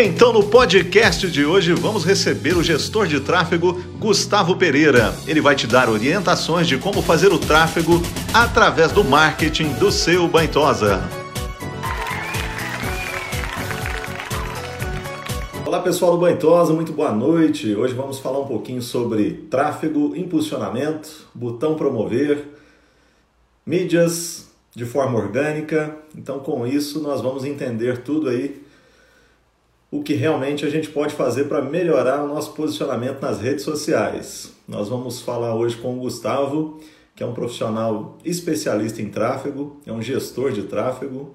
Então, no podcast de hoje, vamos receber o gestor de tráfego Gustavo Pereira. Ele vai te dar orientações de como fazer o tráfego através do marketing do seu Baintosa. Olá pessoal do Baintosa, muito boa noite. Hoje vamos falar um pouquinho sobre tráfego, impulsionamento, botão promover, mídias de forma orgânica. Então, com isso, nós vamos entender tudo aí o que realmente a gente pode fazer para melhorar o nosso posicionamento nas redes sociais. Nós vamos falar hoje com o Gustavo, que é um profissional especialista em tráfego, é um gestor de tráfego.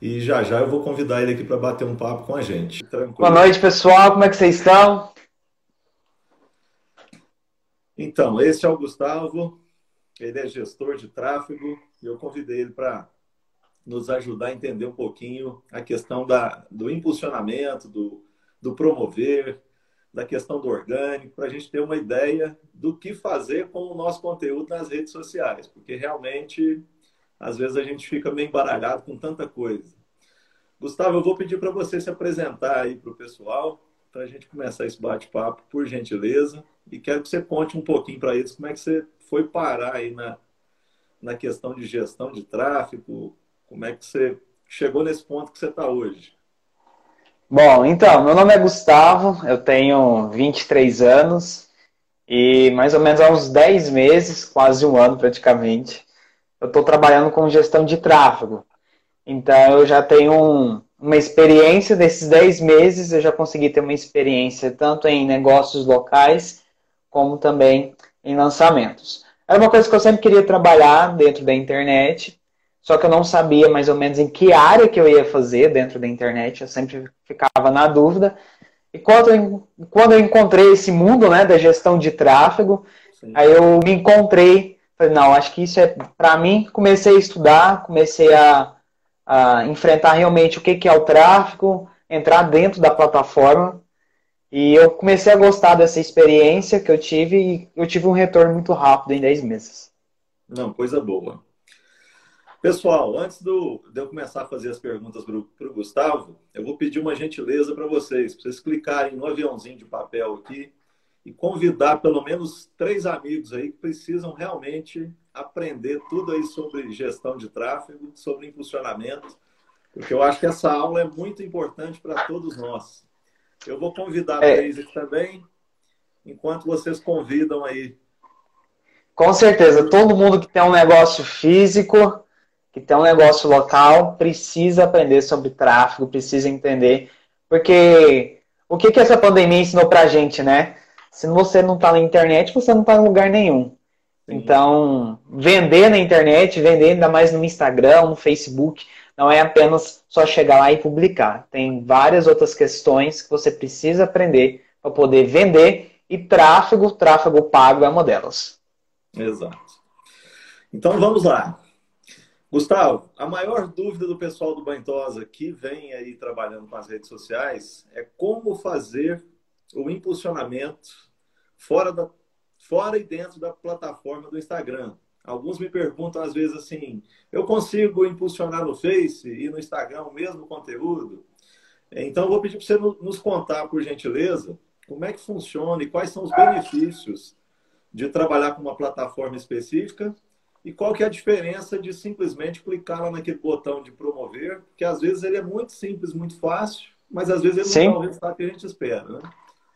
E já já eu vou convidar ele aqui para bater um papo com a gente. Tranquilo. Boa noite, pessoal. Como é que vocês estão? Então, esse é o Gustavo. Ele é gestor de tráfego e eu convidei ele para nos ajudar a entender um pouquinho a questão da, do impulsionamento, do, do promover, da questão do orgânico, para a gente ter uma ideia do que fazer com o nosso conteúdo nas redes sociais, porque realmente, às vezes, a gente fica meio embaralhado com tanta coisa. Gustavo, eu vou pedir para você se apresentar aí para o pessoal, para a gente começar esse bate-papo, por gentileza, e quero que você conte um pouquinho para eles como é que você foi parar aí na, na questão de gestão de tráfego, como é que você chegou nesse ponto que você está hoje? Bom, então, meu nome é Gustavo, eu tenho 23 anos e mais ou menos há uns 10 meses, quase um ano praticamente, eu estou trabalhando com gestão de tráfego. Então, eu já tenho um, uma experiência desses 10 meses, eu já consegui ter uma experiência tanto em negócios locais, como também em lançamentos. Era uma coisa que eu sempre queria trabalhar dentro da internet, só que eu não sabia mais ou menos em que área que eu ia fazer dentro da internet, eu sempre ficava na dúvida. E quando eu, quando eu encontrei esse mundo né, da gestão de tráfego, Sim. aí eu me encontrei, falei, não, acho que isso é para mim. Comecei a estudar, comecei a, a enfrentar realmente o que, que é o tráfego, entrar dentro da plataforma. E eu comecei a gostar dessa experiência que eu tive e eu tive um retorno muito rápido em 10 meses. Não, coisa boa. Pessoal, antes do, de eu começar a fazer as perguntas para o Gustavo, eu vou pedir uma gentileza para vocês, para vocês clicarem no aviãozinho de papel aqui e convidar pelo menos três amigos aí que precisam realmente aprender tudo aí sobre gestão de tráfego, sobre impulsionamento, porque eu acho que essa aula é muito importante para todos nós. Eu vou convidar é. três aqui também, enquanto vocês convidam aí. Com certeza, todo mundo que tem um negócio físico que tem um negócio local precisa aprender sobre tráfego, precisa entender. Porque o que, que essa pandemia ensinou pra gente, né? Se você não tá na internet, você não tá em lugar nenhum. Sim. Então, vender na internet, vender ainda mais no Instagram, no Facebook, não é apenas só chegar lá e publicar. Tem várias outras questões que você precisa aprender para poder vender e tráfego, tráfego pago é uma delas. Exato. Então vamos lá. Gustavo, a maior dúvida do pessoal do Bantosa que vem aí trabalhando com as redes sociais é como fazer o impulsionamento fora, da, fora e dentro da plataforma do Instagram. Alguns me perguntam às vezes assim: eu consigo impulsionar no Face e no Instagram o mesmo conteúdo? Então, eu vou pedir para você nos contar, por gentileza, como é que funciona e quais são os benefícios de trabalhar com uma plataforma específica e qual que é a diferença de simplesmente clicar lá naquele botão de promover, que às vezes ele é muito simples, muito fácil, mas às vezes ele Sim. não dá o resultado que a gente espera, né?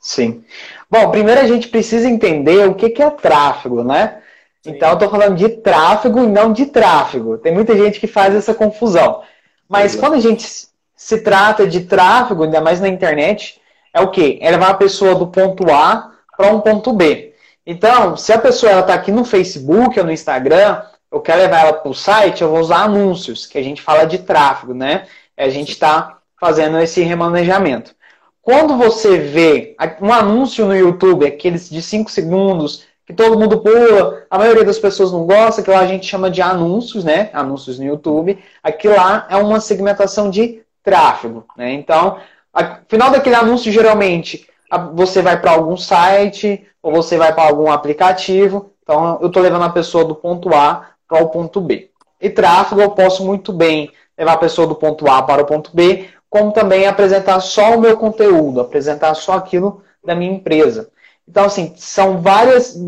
Sim. Bom, primeiro a gente precisa entender o que é tráfego, né? Sim. Então eu estou falando de tráfego e não de tráfego. Tem muita gente que faz essa confusão. Mas quando a gente se trata de tráfego, ainda mais na internet, é o quê? É levar a pessoa do ponto A para um ponto B. Então, se a pessoa está aqui no Facebook ou no Instagram, eu quero levar ela para o site, eu vou usar anúncios, que a gente fala de tráfego, né? A gente está fazendo esse remanejamento. Quando você vê um anúncio no YouTube, aqueles de 5 segundos, que todo mundo pula, a maioria das pessoas não gosta, que lá a gente chama de anúncios, né? Anúncios no YouTube. Aqui lá é uma segmentação de tráfego, né? Então, no final daquele anúncio, geralmente, você vai para algum site, ou você vai para algum aplicativo. Então, eu estou levando a pessoa do ponto A para o ponto B. E tráfego, eu posso muito bem levar a pessoa do ponto A para o ponto B como também apresentar só o meu conteúdo, apresentar só aquilo da minha empresa. Então, assim, são várias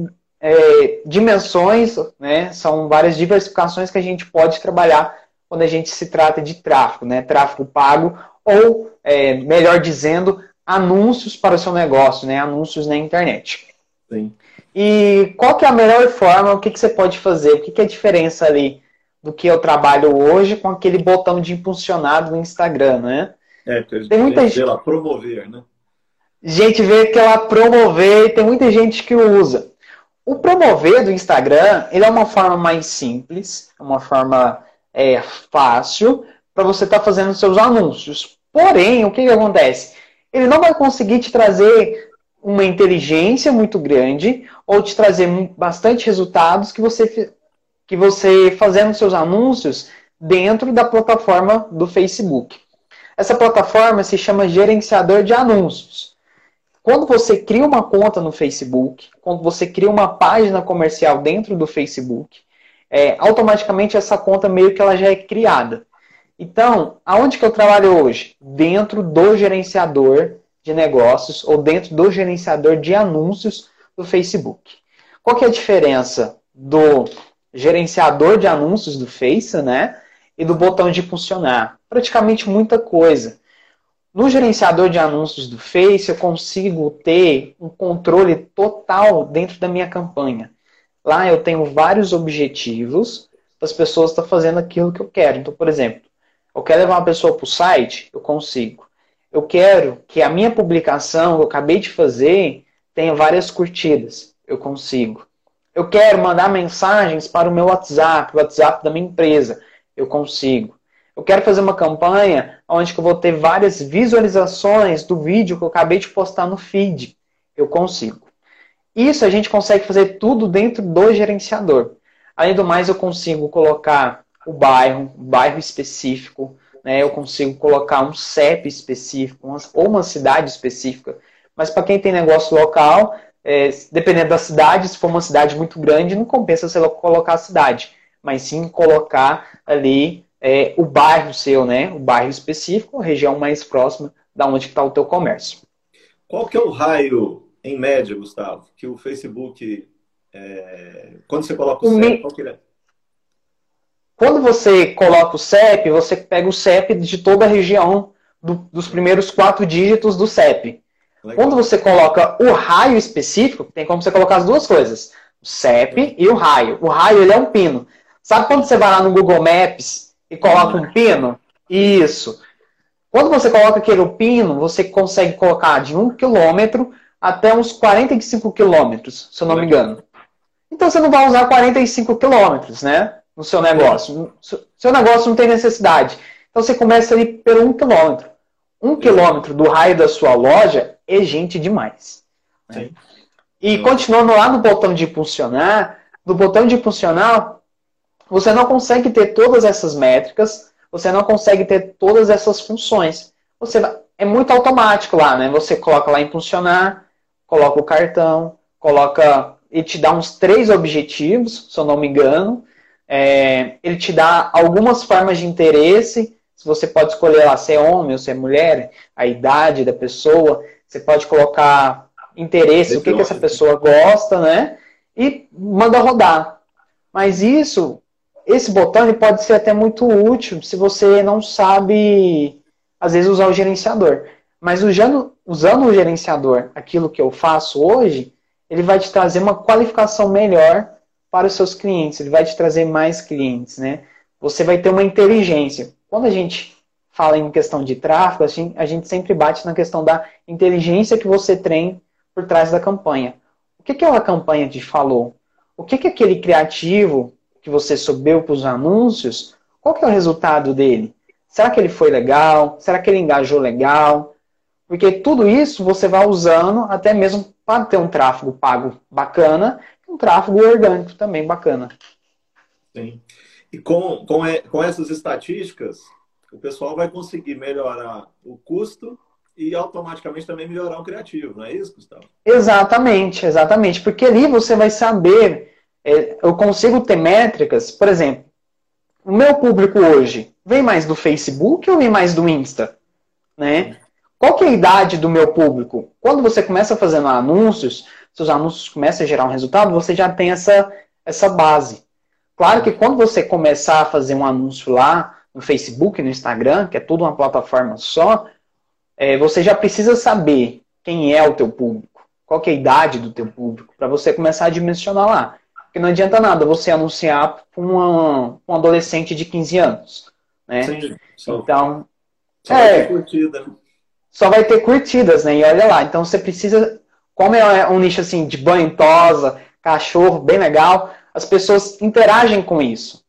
é, dimensões, né? São várias diversificações que a gente pode trabalhar quando a gente se trata de tráfego, né? Tráfego pago ou, é, melhor dizendo, anúncios para o seu negócio, né? Anúncios na internet. Sim. E qual que é a melhor forma? O que, que você pode fazer? O que, que é a diferença ali do que eu trabalho hoje com aquele botão de impulsionado no Instagram, né? É, porque tem muita gente lá, promover, né? Gente vê que ela promover e tem muita gente que usa. O promover do Instagram, ele é uma forma mais simples, uma forma é, fácil para você estar tá fazendo seus anúncios. Porém, o que, que acontece? Ele não vai conseguir te trazer uma inteligência muito grande ou te trazer bastante resultados que você, que você fazendo seus anúncios dentro da plataforma do Facebook. Essa plataforma se chama gerenciador de anúncios. Quando você cria uma conta no Facebook, quando você cria uma página comercial dentro do Facebook, é, automaticamente essa conta meio que ela já é criada. Então, aonde que eu trabalho hoje? Dentro do gerenciador de negócios ou dentro do gerenciador de anúncios do Facebook. Qual que é a diferença do gerenciador de anúncios do Face, né? E do botão de funcionar? Praticamente muita coisa. No gerenciador de anúncios do Face, eu consigo ter um controle total dentro da minha campanha. Lá eu tenho vários objetivos as pessoas estão fazendo aquilo que eu quero. Então, por exemplo, eu quero levar uma pessoa para o site, eu consigo. Eu quero que a minha publicação que eu acabei de fazer tenha várias curtidas, eu consigo. Eu quero mandar mensagens para o meu WhatsApp, o WhatsApp da minha empresa, eu consigo. Eu quero fazer uma campanha onde eu vou ter várias visualizações do vídeo que eu acabei de postar no feed. Eu consigo. Isso a gente consegue fazer tudo dentro do gerenciador. Além do mais, eu consigo colocar o bairro, um bairro específico, né? eu consigo colocar um CEP específico, ou uma cidade específica. Mas para quem tem negócio local, é, dependendo da cidade, se for uma cidade muito grande, não compensa você colocar a cidade, mas sim colocar ali é, o bairro seu, né? O bairro específico, a região mais próxima da onde está o teu comércio. Qual que é o raio, em média, Gustavo, que o Facebook, é... quando você coloca o, o CEP, me... qual que é? Quando você coloca o CEP, você pega o CEP de toda a região do, dos primeiros quatro dígitos do CEP. Legal. Quando você coloca o raio específico, tem como você colocar as duas coisas, o CEP e o raio. O raio ele é um pino. Sabe quando você vai lá no Google Maps e coloca um pino? Isso. Quando você coloca aquele pino, você consegue colocar de 1 km até uns 45 km, se eu não me engano. Então você não vai usar 45 km, né? No seu negócio. Seu negócio não tem necessidade. Então você começa ali pelo 1 km. 1 km do raio da sua loja é gente demais. Né? E continuando lá no botão de impulsionar, no botão de impulsionar, você não consegue ter todas essas métricas, você não consegue ter todas essas funções. Você é muito automático lá, né? Você coloca lá em funcionar, coloca o cartão, coloca ele te dá uns três objetivos, se eu não me engano. É, ele te dá algumas formas de interesse. Se você pode escolher lá se é homem ou se é mulher, a idade da pessoa. Você pode colocar interesse, o que, que essa pessoa gosta, né? E manda rodar. Mas isso esse botão ele pode ser até muito útil se você não sabe, às vezes, usar o gerenciador. Mas usando, usando o gerenciador, aquilo que eu faço hoje, ele vai te trazer uma qualificação melhor para os seus clientes, ele vai te trazer mais clientes, né? Você vai ter uma inteligência. Quando a gente fala em questão de tráfego, assim, a gente sempre bate na questão da inteligência que você tem por trás da campanha. O que, que aquela campanha te falou? O que, que aquele criativo que você subiu para os anúncios, qual que é o resultado dele? Será que ele foi legal? Será que ele engajou legal? Porque tudo isso você vai usando até mesmo para ter um tráfego pago bacana tráfego orgânico também bacana. Sim. E com, com, com essas estatísticas, o pessoal vai conseguir melhorar o custo e automaticamente também melhorar o criativo, não é isso, Gustavo? Exatamente, exatamente. Porque ali você vai saber é, eu consigo ter métricas, por exemplo, o meu público hoje vem mais do Facebook ou vem mais do Insta? né? Qual que é a idade do meu público? Quando você começa fazendo anúncios, seus anúncios começam a gerar um resultado, você já tem essa, essa base. Claro que quando você começar a fazer um anúncio lá no Facebook, no Instagram, que é tudo uma plataforma só, é, você já precisa saber quem é o teu público, qual é a idade do teu público, para você começar a dimensionar lá. Porque não adianta nada você anunciar para um adolescente de 15 anos. Né? Sim, só, então, só é, vai ter curtida, né? Só vai ter curtidas, né? E olha lá. Então você precisa. Como é um nicho assim de banho tosa, cachorro, bem legal, as pessoas interagem com isso.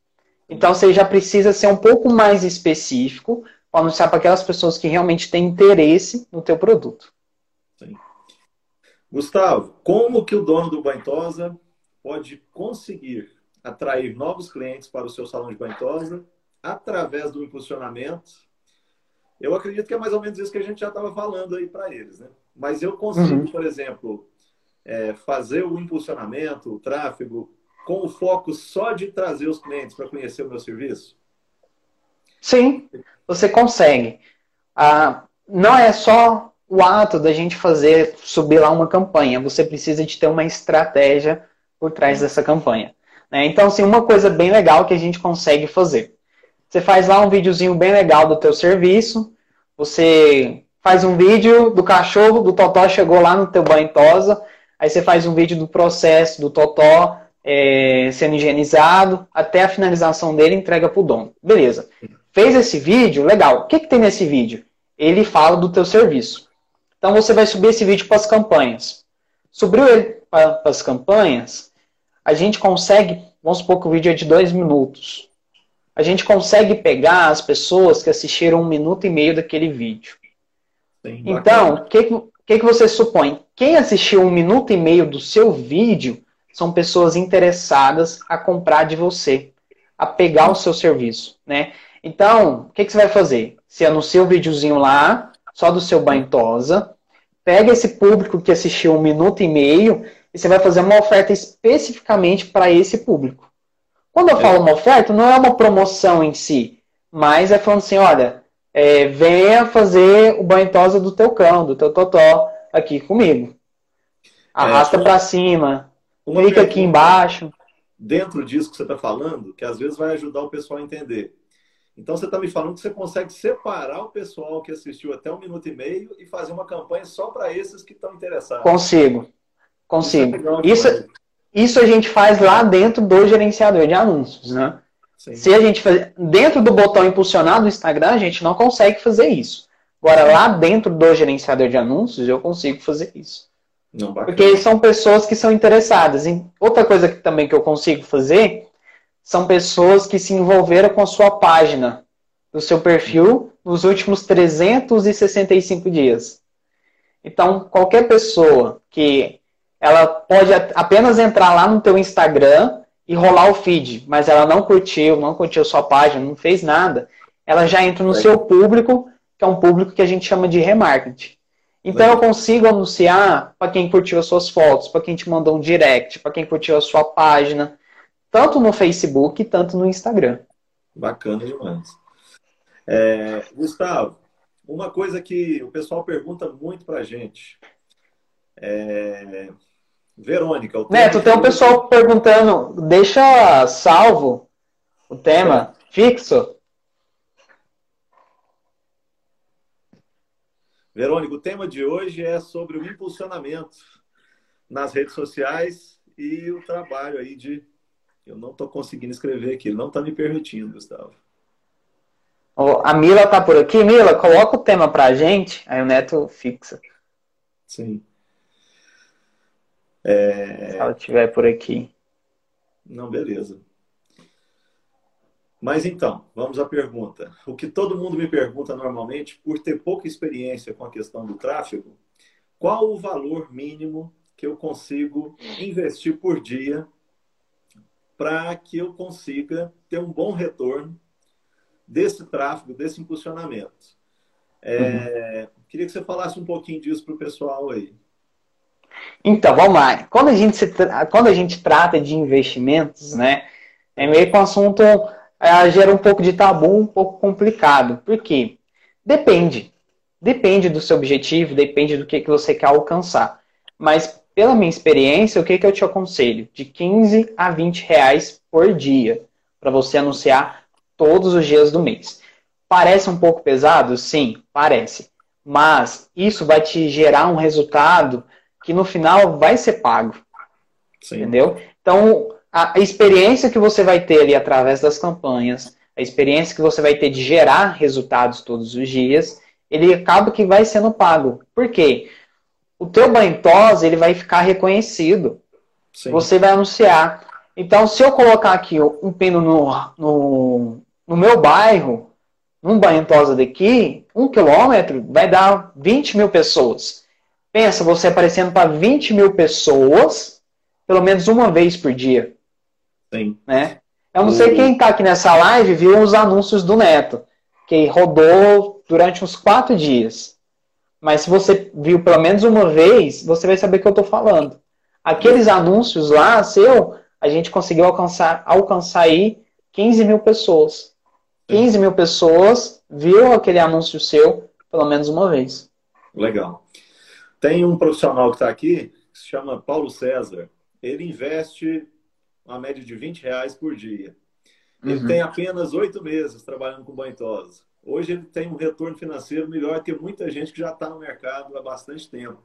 Então você já precisa ser um pouco mais específico para anunciar para aquelas pessoas que realmente têm interesse no teu produto. Sim. Gustavo, como que o dono do Bantosa pode conseguir atrair novos clientes para o seu salão de Bantosa através do impulsionamento? Eu acredito que é mais ou menos isso que a gente já estava falando aí para eles, né? Mas eu consigo, uhum. por exemplo, é, fazer o impulsionamento, o tráfego, com o foco só de trazer os clientes para conhecer o meu serviço? Sim, você consegue. Ah, não é só o ato da gente fazer subir lá uma campanha. Você precisa de ter uma estratégia por trás dessa campanha. Né? Então, assim, uma coisa bem legal que a gente consegue fazer. Você faz lá um videozinho bem legal do teu serviço. Você faz um vídeo do cachorro, do Totó chegou lá no teu banho tosa. Aí você faz um vídeo do processo do Totó é, sendo higienizado, até a finalização dele entrega para o dono. Beleza. Fez esse vídeo, legal. O que, que tem nesse vídeo? Ele fala do teu serviço. Então você vai subir esse vídeo para as campanhas. Subiu ele para as campanhas, a gente consegue, vamos supor que o vídeo é de dois minutos. A gente consegue pegar as pessoas que assistiram um minuto e meio daquele vídeo. Sim, então, o que, que, que você supõe? Quem assistiu um minuto e meio do seu vídeo são pessoas interessadas a comprar de você, a pegar o seu serviço, né? Então, o que, que você vai fazer? Você anuncia o um videozinho lá, só do seu banho tosa, pega esse público que assistiu um minuto e meio e você vai fazer uma oferta especificamente para esse público. Quando eu é. falo uma oferta, não é uma promoção em si, mas é falando assim, olha, é, venha fazer o banho tosa do teu cão, do teu totó, aqui comigo. Arrasta é, para cima, clica aqui embaixo. Dentro disso que você está falando, que às vezes vai ajudar o pessoal a entender. Então você está me falando que você consegue separar o pessoal que assistiu até um minuto e meio e fazer uma campanha só para esses que estão interessados. Consigo. Consigo. Isso, é isso, isso, a gente faz lá dentro do gerenciador de anúncios, né? Sim. Se a gente fazer dentro do botão impulsionar do Instagram, a gente não consegue fazer isso. Agora, lá dentro do gerenciador de anúncios, eu consigo fazer isso. Não, Porque são pessoas que são interessadas. Em... Outra coisa que também que eu consigo fazer são pessoas que se envolveram com a sua página, do seu perfil, nos últimos 365 dias. Então, qualquer pessoa que ela pode apenas entrar lá no teu Instagram e rolar o feed, mas ela não curtiu, não curtiu sua página, não fez nada, ela já entra no seu público, que é um público que a gente chama de remarketing. Então eu consigo anunciar para quem curtiu as suas fotos, para quem te mandou um direct, para quem curtiu a sua página, tanto no Facebook, tanto no Instagram. Bacana demais. É, Gustavo, uma coisa que o pessoal pergunta muito pra gente. É... Verônica, o Neto, tem um pessoal perguntando, deixa salvo o tema é. fixo. Verônica, o tema de hoje é sobre o impulsionamento nas redes sociais e o trabalho aí de eu não estou conseguindo escrever aqui, não está me permitindo, Gustavo. Oh, a Mila está por aqui. Mila, coloca o tema para a gente, aí o Neto fixa. Sim. É... Se ela estiver por aqui. Não, beleza. Mas então, vamos à pergunta. O que todo mundo me pergunta normalmente, por ter pouca experiência com a questão do tráfego, qual o valor mínimo que eu consigo investir por dia para que eu consiga ter um bom retorno desse tráfego, desse impulsionamento. É, uhum. Queria que você falasse um pouquinho disso para o pessoal aí. Então, vamos lá. Quando a, gente se, quando a gente trata de investimentos, né, é meio que um assunto é, gera um pouco de tabu, um pouco complicado. Por quê? Depende. depende do seu objetivo, depende do que, que você quer alcançar. Mas, pela minha experiência, o que, que eu te aconselho? De 15 a 20 reais por dia, para você anunciar todos os dias do mês. Parece um pouco pesado? Sim, parece. Mas isso vai te gerar um resultado que no final vai ser pago. Sim. Entendeu? Então, a experiência que você vai ter ali através das campanhas, a experiência que você vai ter de gerar resultados todos os dias, ele acaba que vai sendo pago. Por quê? O teu banho tosa, ele vai ficar reconhecido. Sim. Você vai anunciar. Então, se eu colocar aqui um pino no, no, no meu bairro, num banho tosa daqui, um quilômetro vai dar 20 mil pessoas. Pensa, você aparecendo para 20 mil pessoas, pelo menos uma vez por dia. Sim. Né? Eu não sei quem está aqui nessa live viu os anúncios do Neto, que rodou durante uns quatro dias. Mas se você viu pelo menos uma vez, você vai saber o que eu estou falando. Aqueles anúncios lá, seu, a gente conseguiu alcançar, alcançar aí 15 mil pessoas. 15 mil pessoas viu aquele anúncio seu pelo menos uma vez. Legal. Tem um profissional que está aqui, que se chama Paulo César. Ele investe uma média de 20 reais por dia. Ele uhum. tem apenas oito meses trabalhando com banho tosa. Hoje ele tem um retorno financeiro melhor que muita gente que já está no mercado há bastante tempo.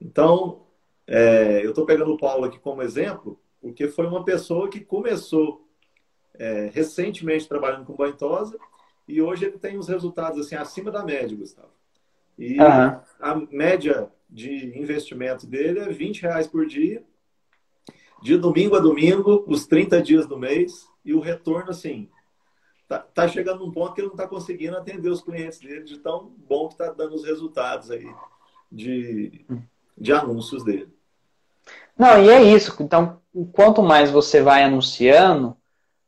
Então, é, eu estou pegando o Paulo aqui como exemplo, porque foi uma pessoa que começou é, recentemente trabalhando com banho tosa e hoje ele tem uns resultados assim acima da média, Gustavo. E uhum. a média de investimento dele é 20 reais por dia de domingo a domingo, os 30 dias do mês, e o retorno, assim, tá, tá chegando num ponto que ele não está conseguindo atender os clientes dele de tão bom que está dando os resultados aí de, de anúncios dele. Não, e é isso. Então, quanto mais você vai anunciando,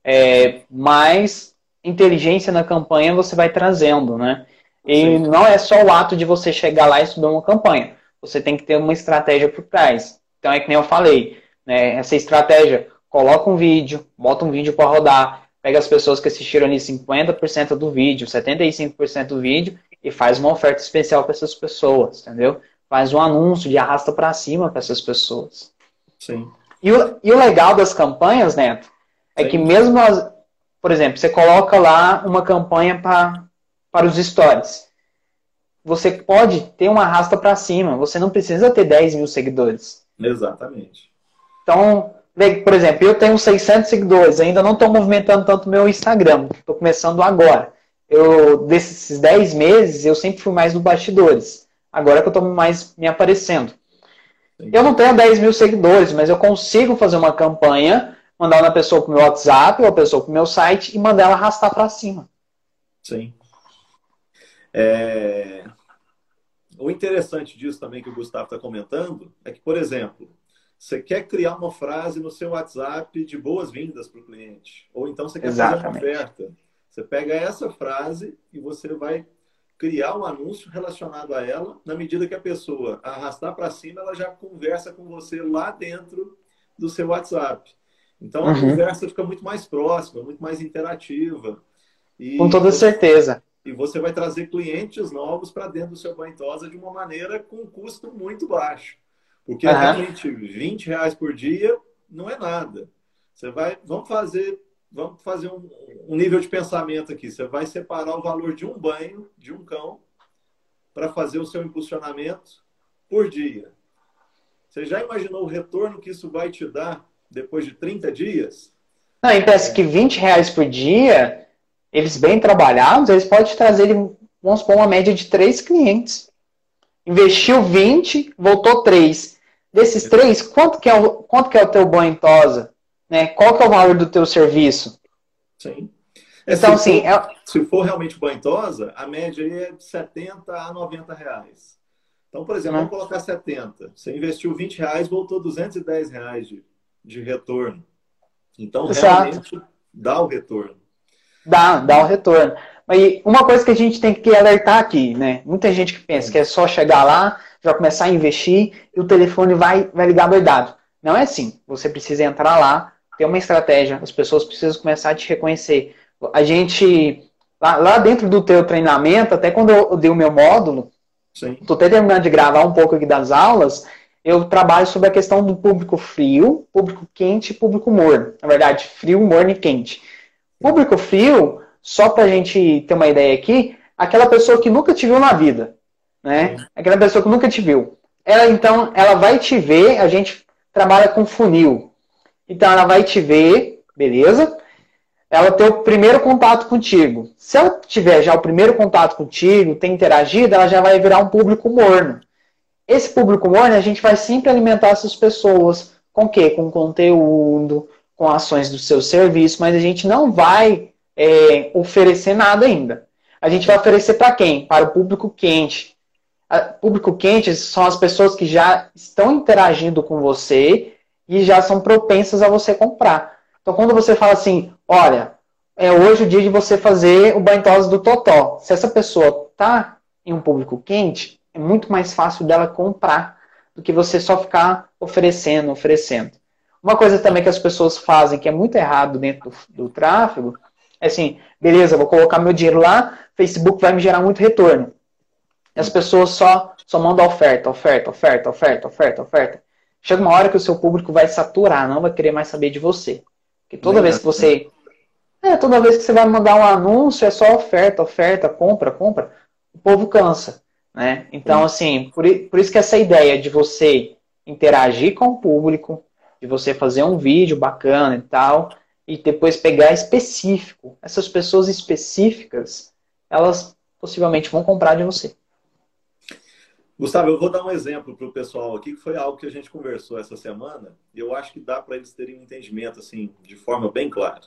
é, mais inteligência na campanha você vai trazendo, né? E Sim. não é só o ato de você chegar lá e subir uma campanha. Você tem que ter uma estratégia por trás. Então, é que nem eu falei né, essa estratégia. Coloca um vídeo, bota um vídeo para rodar, pega as pessoas que assistiram ali 50% do vídeo, 75% do vídeo e faz uma oferta especial para essas pessoas, entendeu? Faz um anúncio de arrasta para cima para essas pessoas. Sim. E o, e o legal das campanhas, Neto, é Sim. que mesmo as, por exemplo, você coloca lá uma campanha pra, para os stories. Você pode ter uma arrasta para cima. Você não precisa ter 10 mil seguidores. Exatamente. Então, por exemplo, eu tenho 600 seguidores, ainda não estou movimentando tanto meu Instagram, estou começando agora. Eu, desses 10 meses, eu sempre fui mais no bastidores. Agora que eu estou mais me aparecendo. Eu não tenho 10 mil seguidores, mas eu consigo fazer uma campanha, mandar uma pessoa para o meu WhatsApp ou a pessoa para o meu site e mandar ela arrastar para cima. Sim. É... O interessante disso também que o Gustavo está comentando é que, por exemplo, você quer criar uma frase no seu WhatsApp de boas-vindas para o cliente. Ou então você quer Exatamente. fazer uma oferta. Você pega essa frase e você vai criar um anúncio relacionado a ela. Na medida que a pessoa arrastar para cima, ela já conversa com você lá dentro do seu WhatsApp. Então a uhum. conversa fica muito mais próxima, muito mais interativa. E com toda certeza. E você vai trazer clientes novos para dentro do seu banho tosa de uma maneira com um custo muito baixo. Porque uhum. realmente 20 reais por dia não é nada. Você vai, vamos fazer, vamos fazer um, um nível de pensamento aqui. Você vai separar o valor de um banho de um cão para fazer o seu impulsionamento por dia. Você já imaginou o retorno que isso vai te dar depois de 30 dias? Não, e pensa que 20 reais por dia, eles bem trabalhados, eles podem trazer, vamos supor, uma média de 3 clientes. Investiu 20, voltou 3. Desses três, quanto que é o, quanto que é o teu banho tosa? Né? Qual que é o valor do teu serviço? Sim. É, então, se, assim, for, é... se for realmente banho tosa, a média é de 70 a 90 reais. Então, por exemplo, vamos colocar 70. Você investiu 20 reais, voltou 210 reais de, de retorno. Então, Exato. realmente dá o retorno. Dá, dá o retorno. Mas uma coisa que a gente tem que alertar aqui, né? Muita gente que pensa que é só chegar lá, já começar a investir e o telefone vai, vai ligar doidado. Não é assim. Você precisa entrar lá, ter uma estratégia, as pessoas precisam começar a te reconhecer. A gente lá, lá dentro do teu treinamento, até quando eu dei o meu módulo, estou até terminando de gravar um pouco aqui das aulas, eu trabalho sobre a questão do público frio, público quente e público morno. Na verdade, frio, morno e quente. Público frio, só para a gente ter uma ideia aqui, aquela pessoa que nunca te viu na vida, né? Aquela pessoa que nunca te viu. Ela então, ela vai te ver, a gente trabalha com funil. Então ela vai te ver, beleza? Ela tem o primeiro contato contigo. Se ela tiver já o primeiro contato contigo, tem interagido, ela já vai virar um público morno. Esse público morno, a gente vai sempre alimentar essas pessoas. Com o quê? Com conteúdo, com ações do seu serviço, mas a gente não vai é, oferecer nada ainda. A gente vai oferecer para quem? Para o público quente. O público quente são as pessoas que já estão interagindo com você e já são propensas a você comprar. Então, quando você fala assim, olha, é hoje o dia de você fazer o banho do Totó. Se essa pessoa está em um público quente, é muito mais fácil dela comprar do que você só ficar oferecendo, oferecendo. Uma coisa também que as pessoas fazem que é muito errado dentro do, do tráfego é assim, beleza, vou colocar meu dinheiro lá, Facebook vai me gerar muito retorno. E as pessoas só, só mandam oferta, oferta, oferta, oferta, oferta, oferta. Chega uma hora que o seu público vai saturar, não vai querer mais saber de você. Porque toda vez que você. É, toda vez que você vai mandar um anúncio, é só oferta, oferta, compra, compra. O povo cansa. Né? Então, assim, por, por isso que essa ideia de você interagir com o público, de você fazer um vídeo bacana e tal, e depois pegar específico. Essas pessoas específicas, elas possivelmente vão comprar de você. Gustavo, eu vou dar um exemplo para o pessoal aqui, que foi algo que a gente conversou essa semana, e eu acho que dá para eles terem um entendimento assim, de forma bem clara.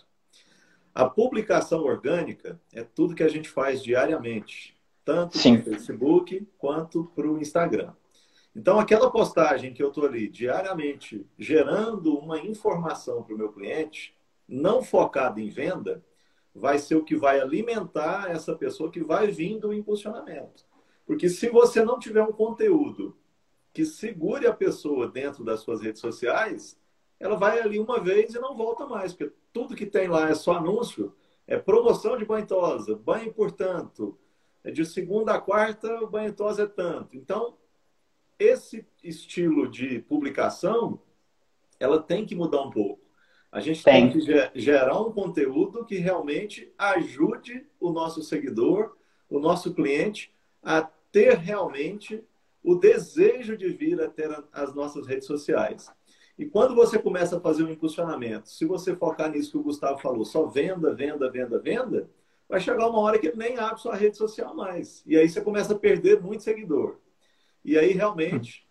A publicação orgânica é tudo que a gente faz diariamente tanto para o Facebook quanto para o Instagram. Então, aquela postagem que eu estou ali diariamente gerando uma informação para o meu cliente, não focada em venda, vai ser o que vai alimentar essa pessoa que vai vir do impulsionamento. Porque se você não tiver um conteúdo que segure a pessoa dentro das suas redes sociais, ela vai ali uma vez e não volta mais, porque tudo que tem lá é só anúncio, é promoção de banho tosa, banho por tanto, é de segunda a quarta, o banho tosa é tanto. Então, esse estilo de publicação, ela tem que mudar um pouco. A gente tem, tem que gerar um conteúdo que realmente ajude o nosso seguidor, o nosso cliente, a ter realmente o desejo de vir até as nossas redes sociais. E quando você começa a fazer um impulsionamento, se você focar nisso que o Gustavo falou, só venda, venda, venda, venda, vai chegar uma hora que ele nem abre sua rede social mais. E aí você começa a perder muito seguidor. E aí realmente,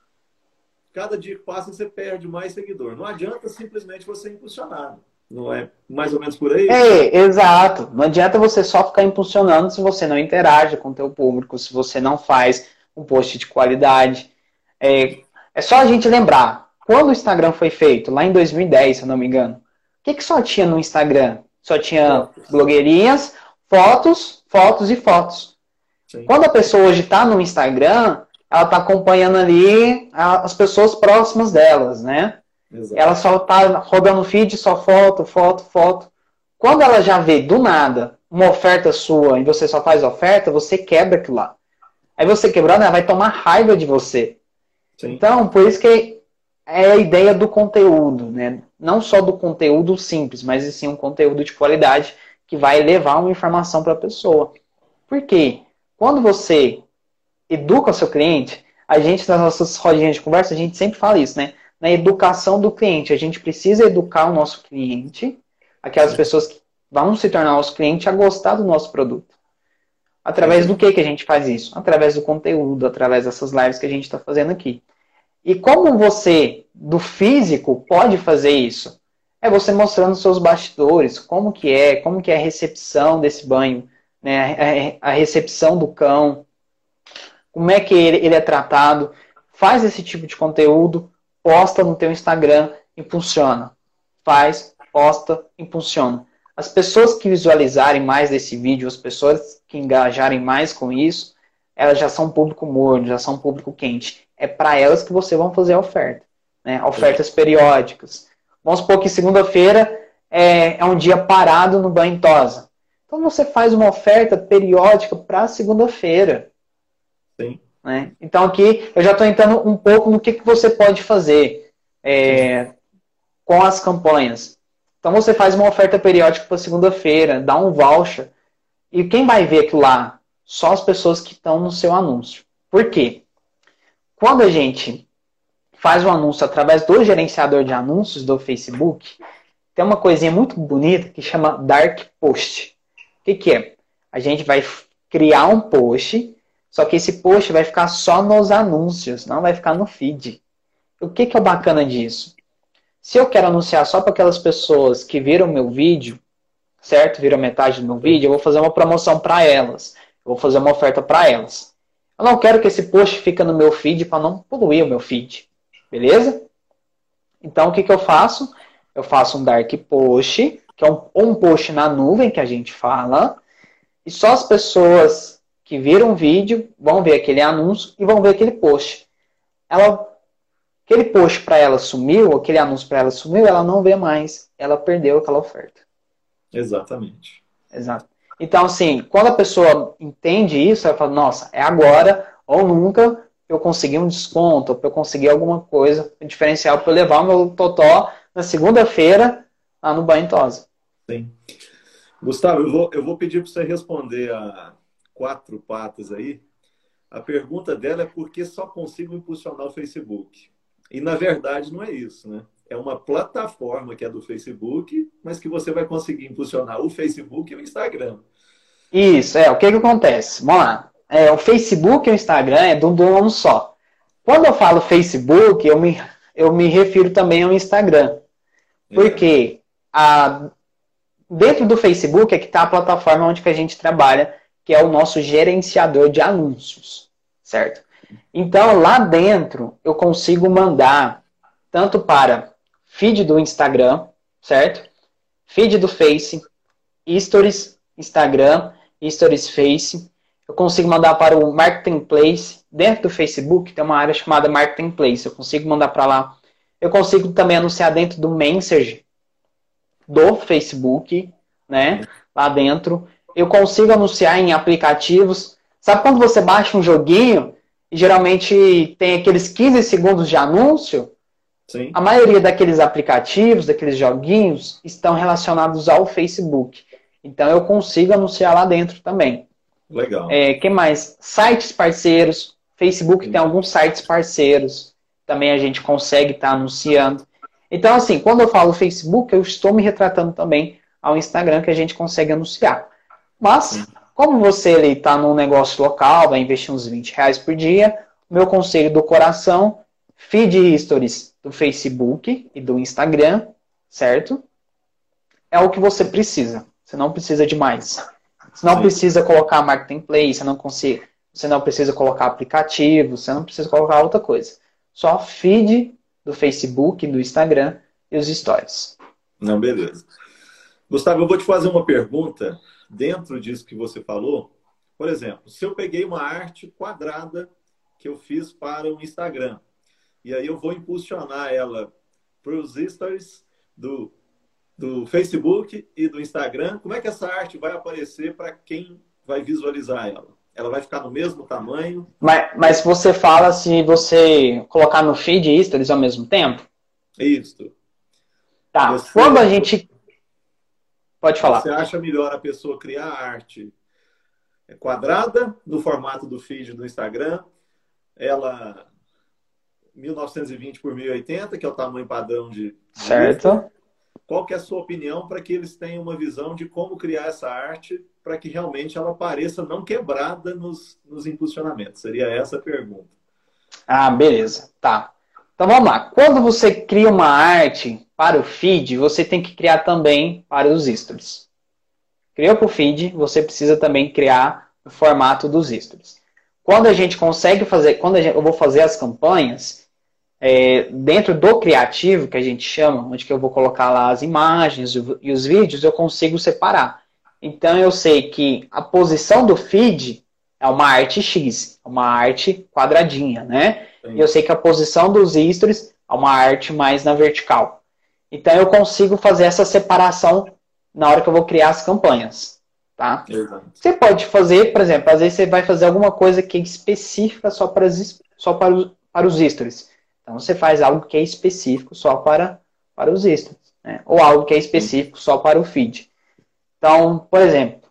cada dia que passa, você perde mais seguidor. Não adianta simplesmente você impulsionar. Não é mais ou menos por aí? É, exato. Não adianta você só ficar impulsionando se você não interage com o teu público, se você não faz um post de qualidade. É, é só a gente lembrar, quando o Instagram foi feito, lá em 2010, se eu não me engano, o que, que só tinha no Instagram? Só tinha blogueirinhas fotos, fotos e fotos. Sim. Quando a pessoa hoje está no Instagram, ela está acompanhando ali as pessoas próximas delas, né? Exato. Ela só está rodando feed, só foto, foto, foto. Quando ela já vê do nada uma oferta sua e você só faz oferta, você quebra aquilo lá. Aí você quebrando, ela vai tomar raiva de você. Sim. Então, por isso que é a ideia do conteúdo, né? Não só do conteúdo simples, mas sim um conteúdo de qualidade que vai levar uma informação para a pessoa. Por quê? Quando você educa o seu cliente, a gente, nas nossas rodinhas de conversa, a gente sempre fala isso, né? Na educação do cliente. A gente precisa educar o nosso cliente, aquelas pessoas que vão se tornar nosso cliente, a gostar do nosso produto. Através do que, que a gente faz isso? Através do conteúdo, através dessas lives que a gente está fazendo aqui. E como você, do físico, pode fazer isso? é você mostrando seus bastidores, como que é, como que é a recepção desse banho, né? a recepção do cão, como é que ele, ele é tratado. Faz esse tipo de conteúdo, posta no teu Instagram, impulsiona. Faz, posta, impulsiona. As pessoas que visualizarem mais desse vídeo, as pessoas que engajarem mais com isso, elas já são público morno, já são público quente. É para elas que você vai fazer a oferta. Né? Ofertas periódicas Vamos supor que segunda-feira é, é, um dia parado no banho tosa. Então você faz uma oferta periódica para segunda-feira. Sim. Né? Então aqui eu já estou entrando um pouco no que, que você pode fazer é, com as campanhas. Então você faz uma oferta periódica para segunda-feira, dá um voucher. E quem vai ver aquilo lá? Só as pessoas que estão no seu anúncio. Por quê? Quando a gente faz um anúncio através do gerenciador de anúncios do Facebook, tem uma coisinha muito bonita que chama Dark Post. O que, que é? A gente vai criar um post, só que esse post vai ficar só nos anúncios, não vai ficar no feed. O que, que é o bacana disso? Se eu quero anunciar só para aquelas pessoas que viram meu vídeo, certo? Viram metade do meu vídeo, eu vou fazer uma promoção para elas. Eu vou fazer uma oferta para elas. Eu não quero que esse post fique no meu feed para não poluir o meu feed. Beleza? Então, o que, que eu faço? Eu faço um dark post, que é um, um post na nuvem que a gente fala, e só as pessoas que viram o vídeo vão ver aquele anúncio e vão ver aquele post. Ela, aquele post para ela sumiu, aquele anúncio para ela sumiu, ela não vê mais. Ela perdeu aquela oferta. Exatamente. Exato. Então, assim, quando a pessoa entende isso, ela fala, nossa, é agora ou nunca eu conseguir um desconto, para eu conseguir alguma coisa diferencial para eu levar o meu totó na segunda-feira lá no banho tosa. Sim. Gustavo, eu vou, eu vou pedir para você responder a quatro patas aí. A pergunta dela é por que só consigo impulsionar o Facebook? E na verdade não é isso, né? É uma plataforma que é do Facebook, mas que você vai conseguir impulsionar o Facebook e o Instagram. Isso, é. O que, que acontece? Vamos lá. É, o Facebook e o Instagram é do dono só. Quando eu falo Facebook, eu me, eu me refiro também ao Instagram. Porque a, dentro do Facebook é que está a plataforma onde que a gente trabalha, que é o nosso gerenciador de anúncios, certo? Então, lá dentro, eu consigo mandar tanto para feed do Instagram, certo? Feed do Face, Stories Instagram, Stories Face. Eu consigo mandar para o Marketplace. Dentro do Facebook tem uma área chamada Marketplace. Eu consigo mandar para lá. Eu consigo também anunciar dentro do Messenger do Facebook, né? Lá dentro. Eu consigo anunciar em aplicativos. Sabe quando você baixa um joguinho e geralmente tem aqueles 15 segundos de anúncio? Sim. A maioria daqueles aplicativos, daqueles joguinhos, estão relacionados ao Facebook. Então eu consigo anunciar lá dentro também. Legal. É, que mais? Sites parceiros. Facebook Sim. tem alguns sites parceiros. Também a gente consegue estar tá anunciando. Então, assim, quando eu falo Facebook, eu estou me retratando também ao Instagram que a gente consegue anunciar. Mas, como você está num negócio local, vai investir uns 20 reais por dia, meu conselho do coração, feed stories do Facebook e do Instagram, certo? É o que você precisa. Você não precisa de mais. Você não Sim. precisa colocar marketplace, você não, consegue, você não precisa colocar aplicativo, você não precisa colocar outra coisa. Só feed do Facebook, do Instagram e os stories. Não, beleza. Gustavo, eu vou te fazer uma pergunta dentro disso que você falou. Por exemplo, se eu peguei uma arte quadrada que eu fiz para o Instagram, e aí eu vou impulsionar ela para os stories do do Facebook e do Instagram, como é que essa arte vai aparecer para quem vai visualizar ela? Ela vai ficar no mesmo tamanho? Mas, mas você fala se você colocar no feed e stories ao mesmo tempo? Isso. Tá. Você, Quando a gente. Pode falar. Você acha melhor a pessoa criar arte quadrada, no formato do feed do Instagram, ela 1920 por 1080, que é o tamanho padrão de. Certo. Qual que é a sua opinião para que eles tenham uma visão de como criar essa arte para que realmente ela pareça não quebrada nos, nos impulsionamentos? Seria essa a pergunta. Ah, beleza. Tá. Então vamos lá. Quando você cria uma arte para o feed, você tem que criar também para os stories. Criou para o feed, você precisa também criar o formato dos stories. Quando a gente consegue fazer, quando gente, eu vou fazer as campanhas, é, dentro do criativo, que a gente chama, onde que eu vou colocar lá as imagens e os vídeos, eu consigo separar. Então eu sei que a posição do feed é uma arte X, uma arte quadradinha, né? Sim. E eu sei que a posição dos stories é uma arte mais na vertical. Então eu consigo fazer essa separação na hora que eu vou criar as campanhas. Tá? Você pode fazer, por exemplo, às vezes você vai fazer alguma coisa que é específica só para, só para, os, para os stories. Então você faz algo que é específico só para, para os stories. Né? Ou algo que é específico só para o feed. Então, por exemplo,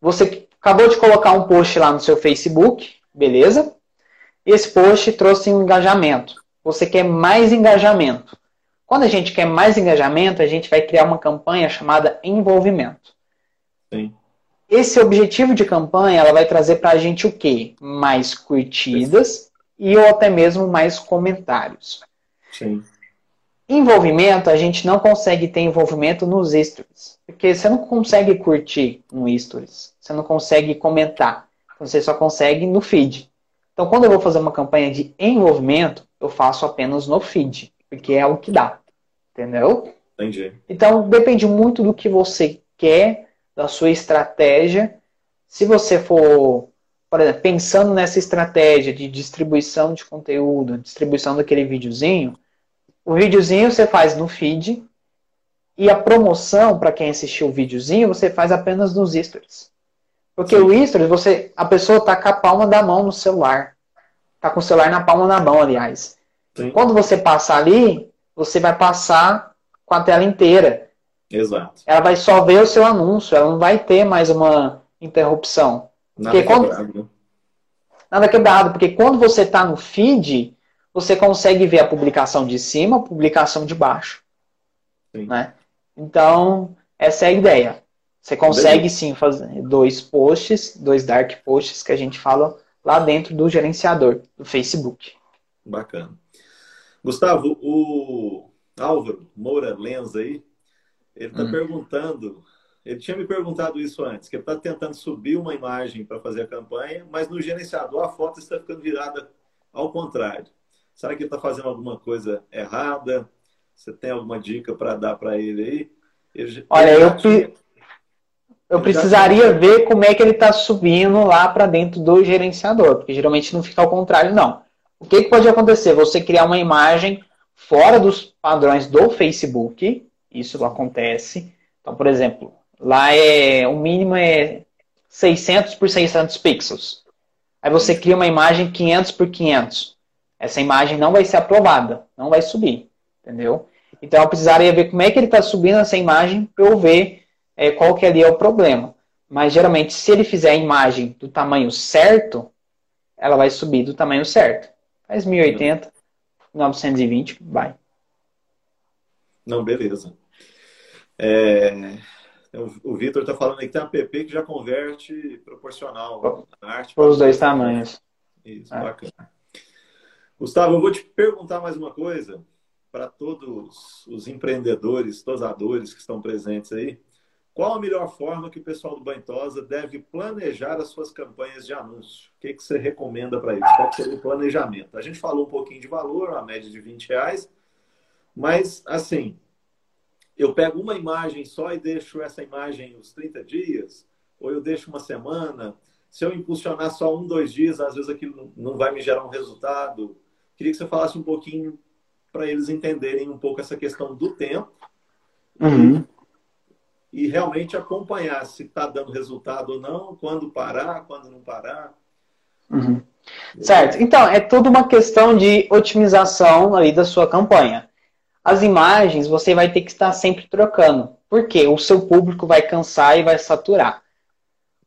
você acabou de colocar um post lá no seu Facebook, beleza? Esse post trouxe um engajamento. Você quer mais engajamento. Quando a gente quer mais engajamento, a gente vai criar uma campanha chamada envolvimento. Sim. Esse objetivo de campanha, ela vai trazer para a gente o quê? Mais curtidas e ou até mesmo mais comentários. Sim. Envolvimento, a gente não consegue ter envolvimento nos stories. Porque você não consegue curtir no stories. Você não consegue comentar. Você só consegue no feed. Então, quando eu vou fazer uma campanha de envolvimento, eu faço apenas no feed. Porque é o que dá. Entendeu? Entendi. Então, depende muito do que você quer da sua estratégia. Se você for, por exemplo, pensando nessa estratégia de distribuição de conteúdo, distribuição daquele videozinho, o videozinho você faz no feed e a promoção para quem assistiu o videozinho você faz apenas nos stories. Porque Sim. o stories, você, a pessoa está com a palma da mão no celular. Está com o celular na palma da mão, aliás. Sim. Quando você passar ali, você vai passar com a tela inteira. Exato. Ela vai só ver o seu anúncio, ela não vai ter mais uma interrupção. Nada porque quebrado. Quando... Nada quebrado, porque quando você está no feed, você consegue ver a publicação de cima, a publicação de baixo. Sim. Né? Então, essa é a ideia. Você consegue Beleza. sim fazer dois posts, dois dark posts que a gente fala lá dentro do gerenciador do Facebook. Bacana. Gustavo, o Álvaro Moura Lenz aí, ele está hum. perguntando, ele tinha me perguntado isso antes, que ele está tentando subir uma imagem para fazer a campanha, mas no gerenciador a foto está ficando virada ao contrário. Será que ele está fazendo alguma coisa errada? Você tem alguma dica para dar para ele aí? Ele, Olha, ele eu, tinha, eu precisaria ver como é que ele está subindo lá para dentro do gerenciador, porque geralmente não fica ao contrário, não. O que, que pode acontecer? Você criar uma imagem fora dos padrões do Facebook, isso acontece. Então, por exemplo, lá é o mínimo é 600 por 600 pixels. Aí você cria uma imagem 500 por 500. Essa imagem não vai ser aprovada, não vai subir, entendeu? Então eu precisaria ver como é que ele está subindo essa imagem para eu ver é, qual que ali é o problema. Mas geralmente, se ele fizer a imagem do tamanho certo, ela vai subir do tamanho certo. Faz 1080, 920, vai. Não, beleza. É, o, o Vitor está falando aí que tem um app que já converte proporcional na arte. Para os dois tamanhos. Isso, é. bacana. Gustavo, eu vou te perguntar mais uma coisa para todos os empreendedores, tosadores que estão presentes aí. Qual a melhor forma que o pessoal do Bantosa deve planejar as suas campanhas de anúncio? O que, que você recomenda para eles? Qual seria o planejamento? A gente falou um pouquinho de valor, a média de 20 reais, mas, assim, eu pego uma imagem só e deixo essa imagem os 30 dias, ou eu deixo uma semana. Se eu impulsionar só um, dois dias, às vezes aquilo não vai me gerar um resultado. Queria que você falasse um pouquinho para eles entenderem um pouco essa questão do tempo uhum. E, realmente acompanhar se está dando resultado ou não, quando parar, quando não parar. Uhum. Certo. Então, é tudo uma questão de otimização ali da sua campanha. As imagens você vai ter que estar sempre trocando, porque o seu público vai cansar e vai saturar.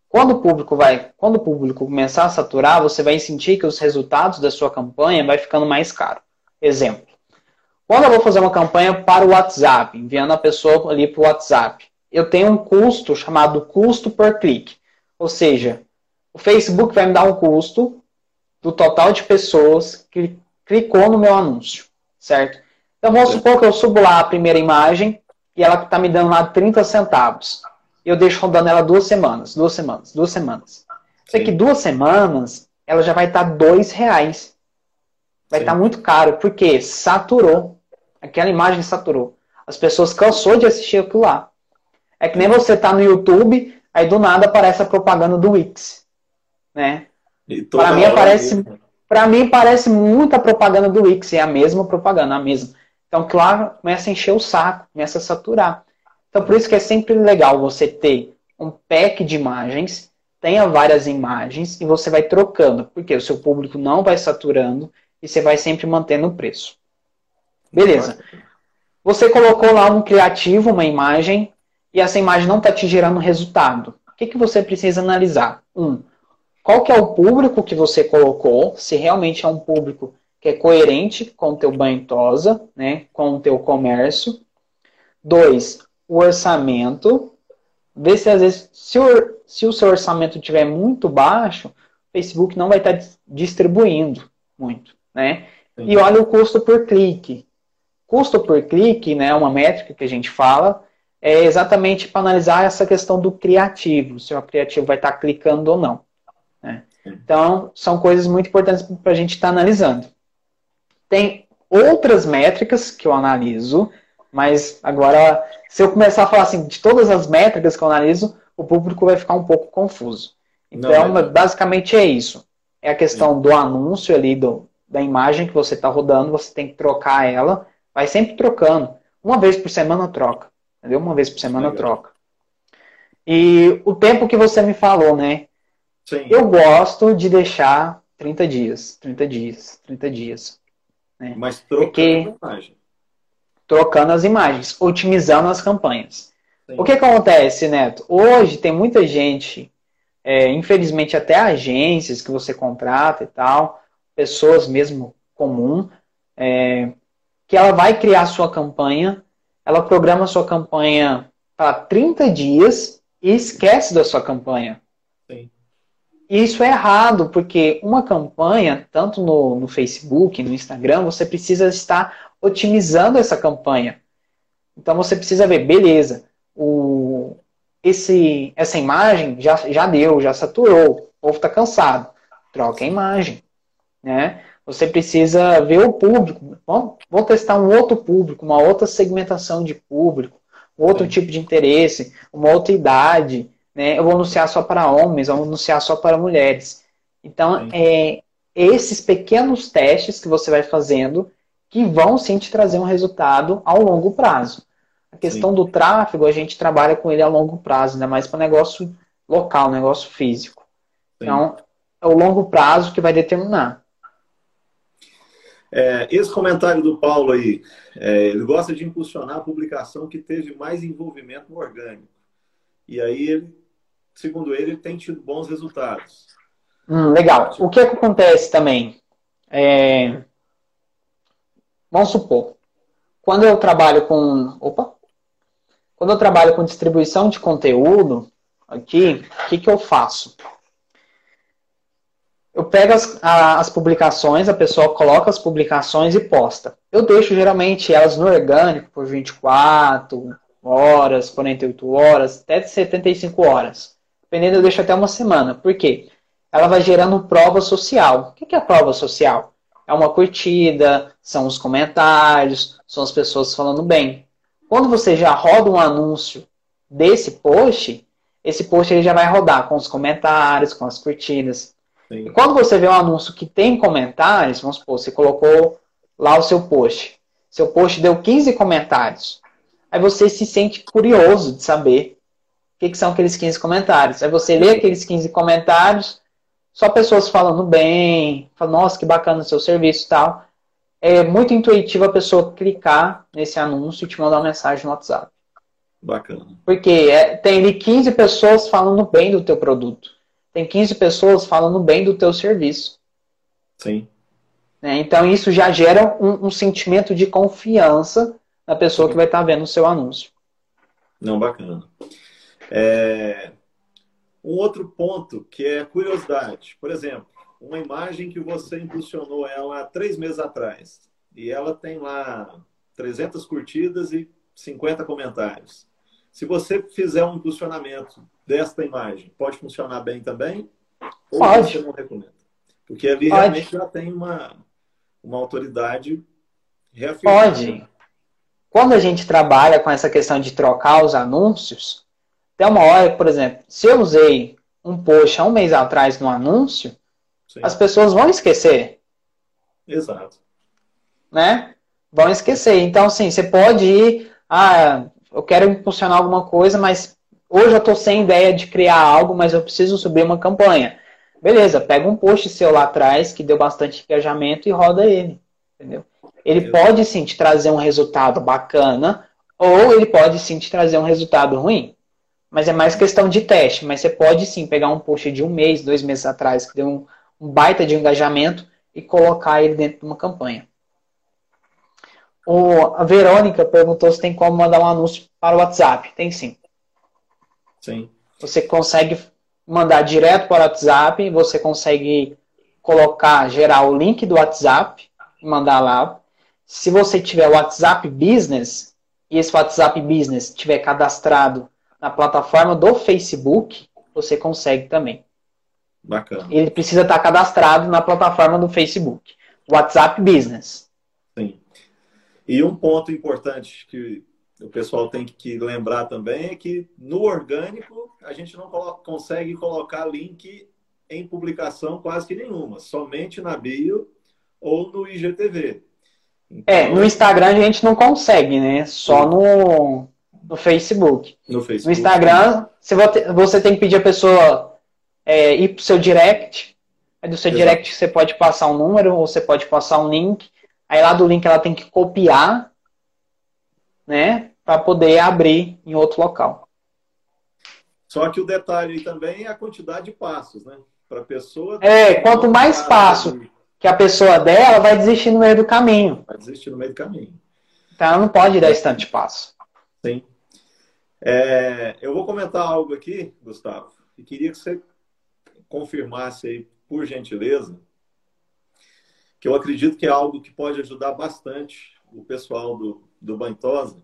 Quando o público vai, quando o público começar a saturar, você vai sentir que os resultados da sua campanha vai ficando mais caro. Exemplo. Quando eu vou fazer uma campanha para o WhatsApp, enviando a pessoa ali para o WhatsApp, eu tenho um custo chamado custo por clique. Ou seja, o Facebook vai me dar um custo do total de pessoas que clicou no meu anúncio, certo? Então vamos supor que eu subo lá a primeira imagem e ela está me dando lá 30 centavos. Eu deixo rodando ela duas semanas, duas semanas, duas semanas. Sei que duas semanas ela já vai estar tá dois reais. Vai estar tá muito caro, porque saturou. Aquela imagem saturou. As pessoas cansou de assistir aquilo lá. É que nem você tá no YouTube, aí do nada aparece a propaganda do Wix. Né? Para mim aparece. Para mim parece muita propaganda do Wix, é a mesma propaganda, a mesma. Então, claro, começa a encher o saco, começa a saturar. Então, por isso que é sempre legal você ter um pack de imagens, tenha várias imagens e você vai trocando, porque o seu público não vai saturando e você vai sempre mantendo o preço. Beleza. Você colocou lá um criativo, uma imagem, e essa imagem não está te gerando resultado. O que, que você precisa analisar? Um, qual que é o público que você colocou, se realmente é um público que é coerente com o teu banho tosa, né, com o teu comércio. Dois, o orçamento. Vê se às vezes, se o, se o seu orçamento estiver muito baixo, o Facebook não vai estar tá distribuindo muito, né? E olha o custo por clique. Custo por clique, né, uma métrica que a gente fala, é exatamente para analisar essa questão do criativo, se o criativo vai estar tá clicando ou não. Né? Então, são coisas muito importantes para a gente estar tá analisando. Tem outras métricas que eu analiso, mas agora, se eu começar a falar assim, de todas as métricas que eu analiso, o público vai ficar um pouco confuso. Então, Não, basicamente é isso. É a questão Sim. do anúncio ali, do, da imagem que você está rodando, você tem que trocar ela, vai sempre trocando. Uma vez por semana troca. Entendeu? Uma vez por semana Legal. troca. E o tempo que você me falou, né? Sim. Eu gosto de deixar 30 dias, 30 dias, 30 dias. Né? Mas trocando Porque, a imagem. Trocando as imagens, otimizando as campanhas. Sim. O que acontece, Neto? Hoje tem muita gente, é, infelizmente até agências que você contrata e tal, pessoas mesmo comum, é, que ela vai criar sua campanha, ela programa sua campanha para 30 dias e esquece da sua campanha. E isso é errado, porque uma campanha, tanto no, no Facebook, no Instagram, você precisa estar otimizando essa campanha. Então você precisa ver, beleza, o, esse, essa imagem já, já deu, já saturou, o povo está cansado. Troca a imagem. Né? Você precisa ver o público. Vamos, vamos testar um outro público, uma outra segmentação de público, outro Sim. tipo de interesse, uma outra idade né? Eu vou anunciar só para homens, eu vou anunciar só para mulheres. Então, é esses pequenos testes que você vai fazendo que vão sim te trazer um resultado ao longo prazo. A questão sim. do tráfego, a gente trabalha com ele a longo prazo, ainda mais para negócio local, negócio físico. Sim. Então, é o longo prazo que vai determinar. É, esse comentário do Paulo aí, é, ele gosta de impulsionar a publicação que teve mais envolvimento orgânico. E aí ele segundo ele, tem tido bons resultados. Hum, legal. O que, é que acontece também? É... Vamos supor, quando eu trabalho com. Opa! Quando eu trabalho com distribuição de conteúdo, aqui, o que, que eu faço? Eu pego as, as publicações, a pessoa coloca as publicações e posta. Eu deixo geralmente elas no orgânico por 24 horas, 48 horas, até 75 horas. Dependendo, eu deixo até uma semana. Por quê? Ela vai gerando prova social. O que é a prova social? É uma curtida, são os comentários, são as pessoas falando bem. Quando você já roda um anúncio desse post, esse post ele já vai rodar com os comentários, com as curtidas. Sim. E quando você vê um anúncio que tem comentários, vamos supor, você colocou lá o seu post. Seu post deu 15 comentários. Aí você se sente curioso de saber que, que são aqueles 15 comentários? Aí você lê aqueles 15 comentários, só pessoas falando bem, falando, nossa, que bacana o seu serviço e tal. É muito intuitivo a pessoa clicar nesse anúncio e te mandar uma mensagem no WhatsApp. Bacana. Porque é, tem ali 15 pessoas falando bem do teu produto. Tem 15 pessoas falando bem do teu serviço. Sim. É, então isso já gera um, um, sentimento de confiança na pessoa Sim. que vai estar vendo o seu anúncio. Não, bacana. É... Um outro ponto que é curiosidade. Por exemplo, uma imagem que você impulsionou ela há três meses atrás e ela tem lá 300 curtidas e 50 comentários. Se você fizer um impulsionamento desta imagem, pode funcionar bem também? Ou pode. você não recomenda? Porque ali pode. realmente já tem uma, uma autoridade reafirmada. Pode. Quando a gente trabalha com essa questão de trocar os anúncios, tem uma hora, por exemplo, se eu usei um post há um mês atrás no anúncio, Sim. as pessoas vão esquecer. Exato. Né? Vão esquecer. Então, assim, você pode ir, ah, eu quero impulsionar alguma coisa, mas hoje eu estou sem ideia de criar algo, mas eu preciso subir uma campanha. Beleza, pega um post seu lá atrás que deu bastante engajamento e roda ele. Entendeu? Ele pode sim te trazer um resultado bacana, ou ele pode sim te trazer um resultado ruim. Mas é mais questão de teste. Mas você pode sim pegar um post de um mês, dois meses atrás, que deu um, um baita de engajamento e colocar ele dentro de uma campanha. O, a Verônica perguntou se tem como mandar um anúncio para o WhatsApp. Tem sim. Sim. Você consegue mandar direto para o WhatsApp, você consegue colocar, gerar o link do WhatsApp e mandar lá. Se você tiver o WhatsApp Business e esse WhatsApp Business estiver cadastrado na plataforma do Facebook, você consegue também. Bacana. Ele precisa estar cadastrado na plataforma do Facebook. WhatsApp Business. Sim. E um ponto importante que o pessoal tem que lembrar também é que no orgânico a gente não consegue colocar link em publicação quase que nenhuma, somente na bio ou no IGTV. Então, é, no Instagram a gente não consegue, né? Só no, no Facebook. No Facebook. No Instagram, você tem que pedir a pessoa é, ir para o seu direct. Aí do seu Exato. direct você pode passar um número ou você pode passar um link. Aí lá do link ela tem que copiar, né? Para poder abrir em outro local. Só que o detalhe aí também é a quantidade de passos, né? Para a pessoa. É, quanto mais passo que a pessoa der, ela vai desistir no meio do caminho. Vai desistir no meio do caminho. Então ela não pode dar esse tanto de passo. Sim. É, eu vou comentar algo aqui, Gustavo, e queria que você confirmasse aí, por gentileza, que eu acredito que é algo que pode ajudar bastante o pessoal do, do Bantosa.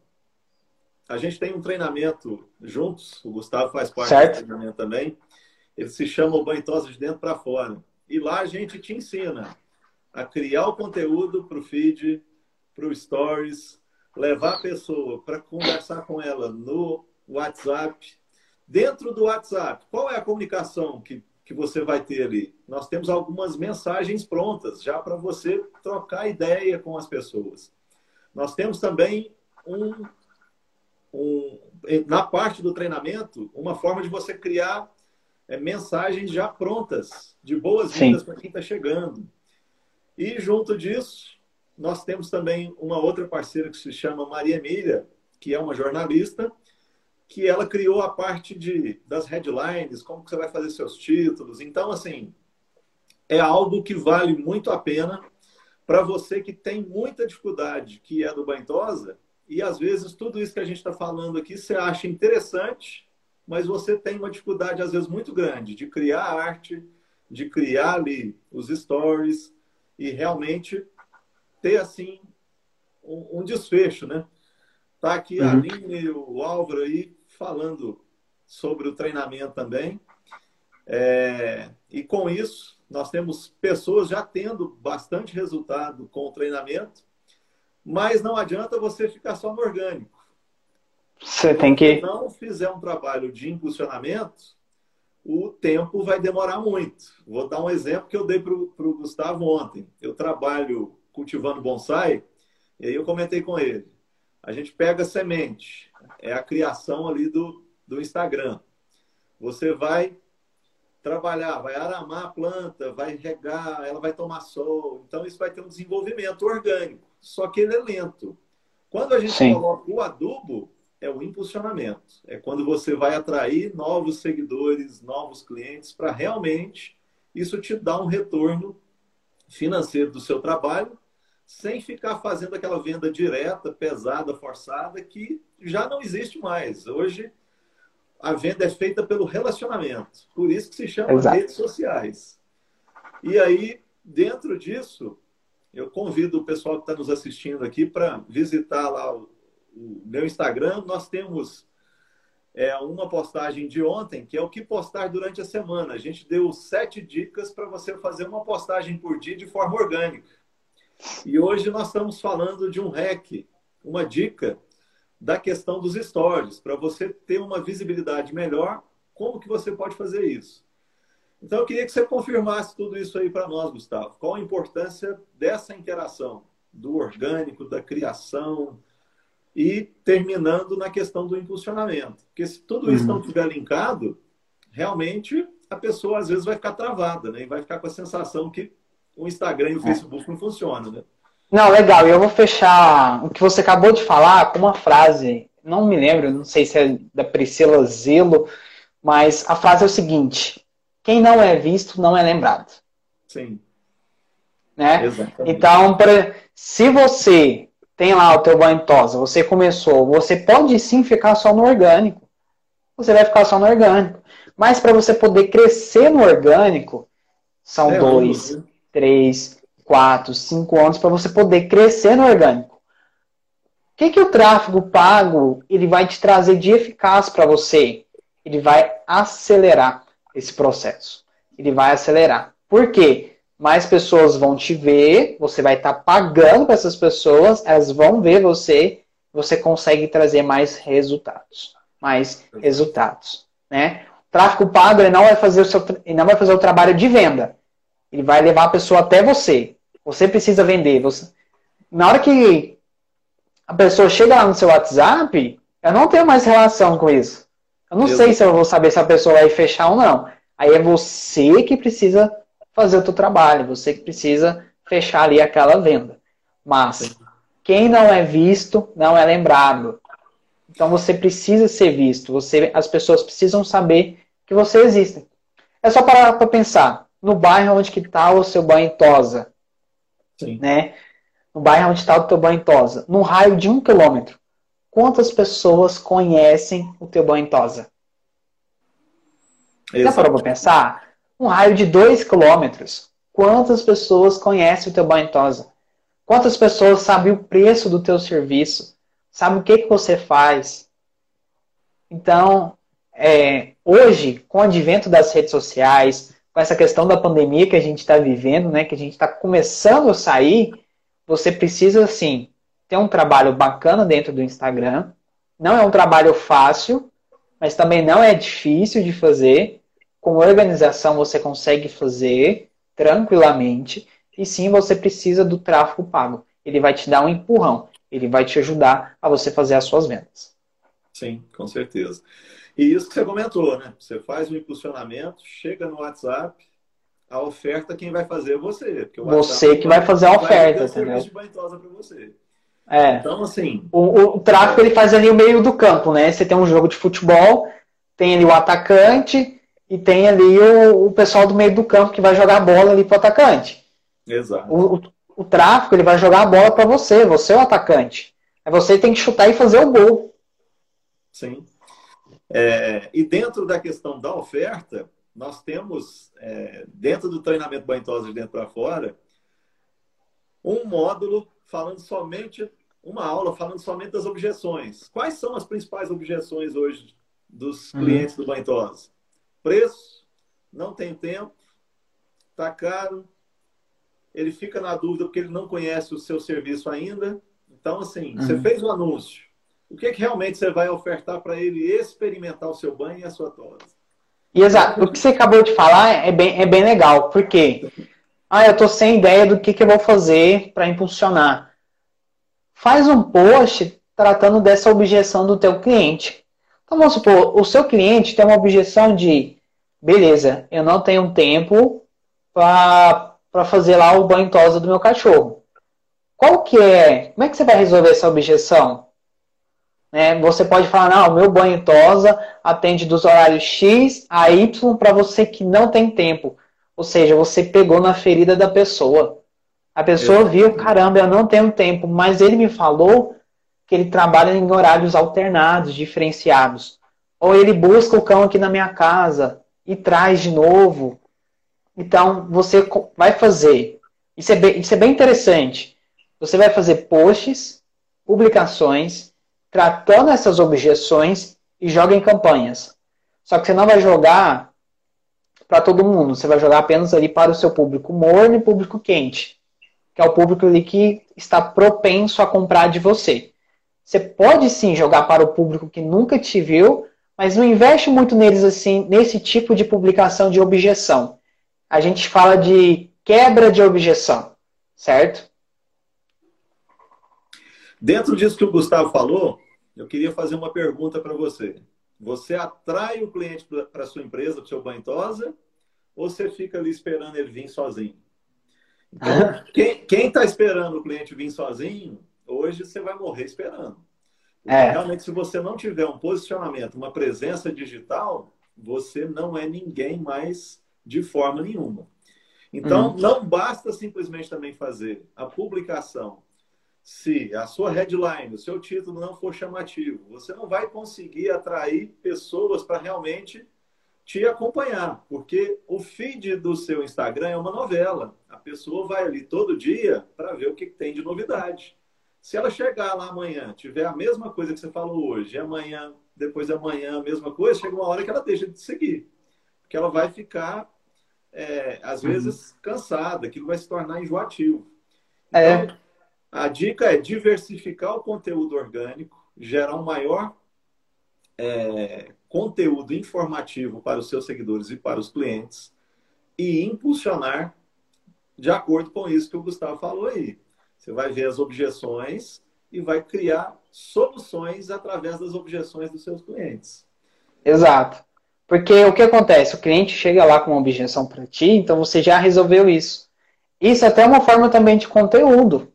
A gente tem um treinamento juntos, o Gustavo faz parte certo. do treinamento também. Ele se chama o Bantosa de Dentro para Fora. E lá a gente te ensina a criar o conteúdo para o feed, para o Stories, levar a pessoa para conversar com ela no WhatsApp. Dentro do WhatsApp, qual é a comunicação que, que você vai ter ali? Nós temos algumas mensagens prontas já para você trocar ideia com as pessoas. Nós temos também um, um, na parte do treinamento, uma forma de você criar é, mensagens já prontas, de boas-vindas para quem está chegando. E junto disso, nós temos também uma outra parceira que se chama Maria Emília, que é uma jornalista, que ela criou a parte de, das headlines, como que você vai fazer seus títulos. Então, assim, é algo que vale muito a pena para você que tem muita dificuldade, que é do Bantosa, e às vezes tudo isso que a gente está falando aqui você acha interessante, mas você tem uma dificuldade, às vezes, muito grande de criar arte, de criar ali os stories e realmente ter assim um, um desfecho, né? Tá aqui uhum. a Aline e o Álvaro aí falando sobre o treinamento também. É, e com isso, nós temos pessoas já tendo bastante resultado com o treinamento, mas não adianta você ficar só no orgânico. Você tem que. Se não fizer um trabalho de impulsionamento, o tempo vai demorar muito. Vou dar um exemplo que eu dei para o Gustavo ontem. Eu trabalho cultivando bonsai, e aí eu comentei com ele. A gente pega semente, é a criação ali do, do Instagram. Você vai trabalhar, vai aramar a planta, vai regar, ela vai tomar sol. Então, isso vai ter um desenvolvimento orgânico. Só que ele é lento. Quando a gente Sim. coloca o adubo, é o impulsionamento. É quando você vai atrair novos seguidores, novos clientes, para realmente isso te dar um retorno financeiro do seu trabalho sem ficar fazendo aquela venda direta, pesada, forçada, que já não existe mais. Hoje, a venda é feita pelo relacionamento. Por isso que se chama Exato. redes sociais. E aí, dentro disso, eu convido o pessoal que está nos assistindo aqui para visitar lá o, o, meu Instagram. Nós temos é, uma postagem de ontem, que é o que postar durante a semana. A gente deu sete dicas para você fazer uma postagem por dia de forma orgânica. E hoje nós estamos falando de um hack, uma dica da questão dos stories, para você ter uma visibilidade melhor, como que você pode fazer isso? Então eu queria que você confirmasse tudo isso aí para nós, Gustavo. Qual a importância dessa interação do orgânico, da criação e terminando na questão do impulsionamento. Porque se tudo isso uhum. não estiver linkado, realmente a pessoa às vezes vai ficar travada, né? E vai ficar com a sensação que o Instagram e o é. Facebook não funcionam, né? Não, legal. Eu vou fechar o que você acabou de falar com uma frase. Não me lembro, não sei se é da Priscila Zelo, mas a frase é o seguinte: quem não é visto não é lembrado. Sim. Né? Exatamente. Então, se você tem lá o teu banho tosa, você começou, você pode sim ficar só no orgânico. Você vai ficar só no orgânico. Mas para você poder crescer no orgânico, são é dois, três, quatro, cinco anos para você poder crescer no orgânico. O que, que o tráfego pago ele vai te trazer de eficaz para você? Ele vai acelerar esse processo. Ele vai acelerar. Por quê? Mais pessoas vão te ver, você vai estar tá pagando para essas pessoas, elas vão ver você, você consegue trazer mais resultados. Mais resultados. Né? O tráfego pago ele não vai fazer o seu, não vai fazer o trabalho de venda. Ele vai levar a pessoa até você. Você precisa vender. Você... Na hora que a pessoa chega lá no seu WhatsApp, eu não tenho mais relação com isso. Eu não sei se eu vou saber se a pessoa vai fechar ou não. Aí é você que precisa fazer o seu trabalho, você que precisa fechar ali aquela venda. Mas quem não é visto não é lembrado. Então você precisa ser visto. Você, as pessoas precisam saber que você existe. É só parar para pensar no bairro onde que está o seu banho tosa. Sim. Né? No bairro onde está o teu banho tosa. Num raio de um quilômetro. Quantas pessoas conhecem o teu banho tosa? Já parou para pensar? Um raio de dois quilômetros. Quantas pessoas conhecem o teu banho tosa? Quantas pessoas sabem o preço do teu serviço? Sabem o que, que você faz? Então, é, hoje, com o advento das redes sociais, com essa questão da pandemia que a gente está vivendo, né, que a gente está começando a sair, você precisa, assim, ter um trabalho bacana dentro do Instagram. Não é um trabalho fácil, mas também não é difícil de fazer. Com organização você consegue fazer tranquilamente. E sim, você precisa do tráfego pago. Ele vai te dar um empurrão. Ele vai te ajudar a você fazer as suas vendas. Sim, com certeza. E isso que você comentou, né? Você faz um impulsionamento, chega no WhatsApp, a oferta quem vai fazer é você. você que vai fazer a oferta, entendeu? você. É. Então, assim. O, o, tráfego ele faz ali o meio do campo, né? Você tem um jogo de futebol, tem ali o atacante e tem ali o, o pessoal do meio do campo que vai jogar a bola ali pro atacante. Exato. O, o, o tráfego ele vai jogar a bola para você, você é o atacante. É você tem que chutar e fazer o gol. Sim. É, e dentro da questão da oferta, nós temos, é, dentro do treinamento banhosa de dentro para fora, um módulo falando somente, uma aula falando somente das objeções. Quais são as principais objeções hoje dos uhum. clientes uhum. do Bantosa? Preço, não tem tempo, está caro, ele fica na dúvida porque ele não conhece o seu serviço ainda. Então, assim, uhum. você fez um anúncio, o que, é que realmente você vai ofertar para ele experimentar o seu banho e a sua tosse? Exato. O que você acabou de falar é bem, é bem legal, porque ah, eu estou sem ideia do que, que eu vou fazer para impulsionar. Faz um post tratando dessa objeção do teu cliente. Então vamos supor, o seu cliente tem uma objeção de beleza, eu não tenho tempo para fazer lá o banho tosa do meu cachorro. Qual que é? Como é que você vai resolver essa objeção? Né? Você pode falar, não, meu banho tosa atende dos horários X a Y para você que não tem tempo. Ou seja, você pegou na ferida da pessoa. A pessoa viu, caramba, eu não tenho tempo, mas ele me falou que ele trabalha em horários alternados, diferenciados. Ou ele busca o cão aqui na minha casa e traz de novo. Então, você vai fazer. Isso é bem, isso é bem interessante. Você vai fazer posts, publicações, tratando essas objeções e joga em campanhas. Só que você não vai jogar para todo mundo, você vai jogar apenas ali para o seu público morno e público quente, que é o público ali que está propenso a comprar de você. Você pode sim jogar para o público que nunca te viu, mas não investe muito neles assim, nesse tipo de publicação de objeção. A gente fala de quebra de objeção, certo? Dentro disso que o Gustavo falou, eu queria fazer uma pergunta para você. Você atrai o cliente para a sua empresa, para o seu banhosa, ou você fica ali esperando ele vir sozinho? Então, quem está esperando o cliente vir sozinho, hoje você vai morrer esperando. É. Realmente, se você não tiver um posicionamento, uma presença digital, você não é ninguém mais de forma nenhuma. Então, uhum. não basta simplesmente também fazer a publicação. Se a sua headline, o seu título não for chamativo, você não vai conseguir atrair pessoas para realmente te acompanhar, porque o feed do seu Instagram é uma novela. A pessoa vai ali todo dia para ver o que tem de novidade. Se ela chegar lá amanhã, tiver a mesma coisa que você falou hoje, e amanhã, depois de amanhã, a mesma coisa, chega uma hora que ela deixa de seguir. Porque ela vai ficar, é, às uhum. vezes, cansada, aquilo vai se tornar enjoativo. É. Então, é. A dica é diversificar o conteúdo orgânico, gerar um maior é, conteúdo informativo para os seus seguidores e para os clientes e impulsionar de acordo com isso que o Gustavo falou aí. Você vai ver as objeções e vai criar soluções através das objeções dos seus clientes. Exato. Porque o que acontece? O cliente chega lá com uma objeção para ti, então você já resolveu isso. Isso é até uma forma também de conteúdo.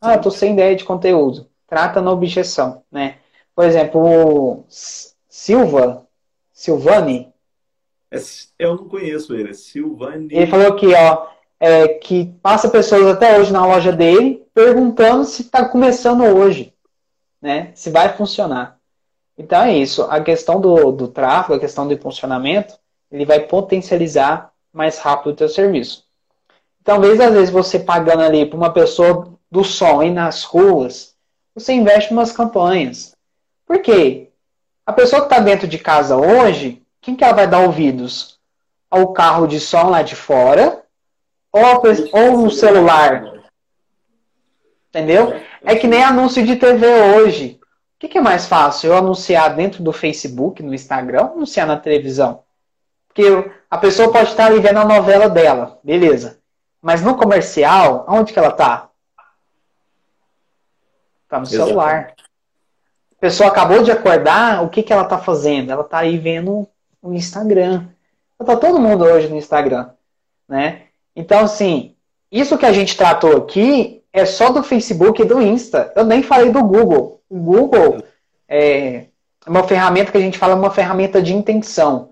Ah, estou sem ideia de conteúdo. Trata na objeção, né? Por exemplo, Silva, Silvani. É, eu não conheço ele, é Silvani. Ele falou aqui, ó, é, que passa pessoas até hoje na loja dele perguntando se está começando hoje, né? Se vai funcionar. Então é isso. A questão do, do tráfego, a questão do funcionamento, ele vai potencializar mais rápido o teu serviço. Talvez às vezes você pagando ali para uma pessoa do som e nas ruas, você investe em umas campanhas. Por quê? A pessoa que está dentro de casa hoje, quem que ela vai dar ouvidos? Ao carro de som lá de fora ou, ou no celular? Entendeu? É que nem anúncio de TV hoje. O que, que é mais fácil? Eu anunciar dentro do Facebook, no Instagram, ou anunciar na televisão? Porque a pessoa pode estar ali vendo a novela dela, beleza. Mas no comercial, onde que ela está? Está no celular pessoa acabou de acordar, o que, que ela está fazendo? Ela está aí vendo o Instagram. Está todo mundo hoje no Instagram, né? Então, assim, isso que a gente tratou aqui é só do Facebook e do Insta. Eu nem falei do Google. O Google é uma ferramenta que a gente fala uma ferramenta de intenção.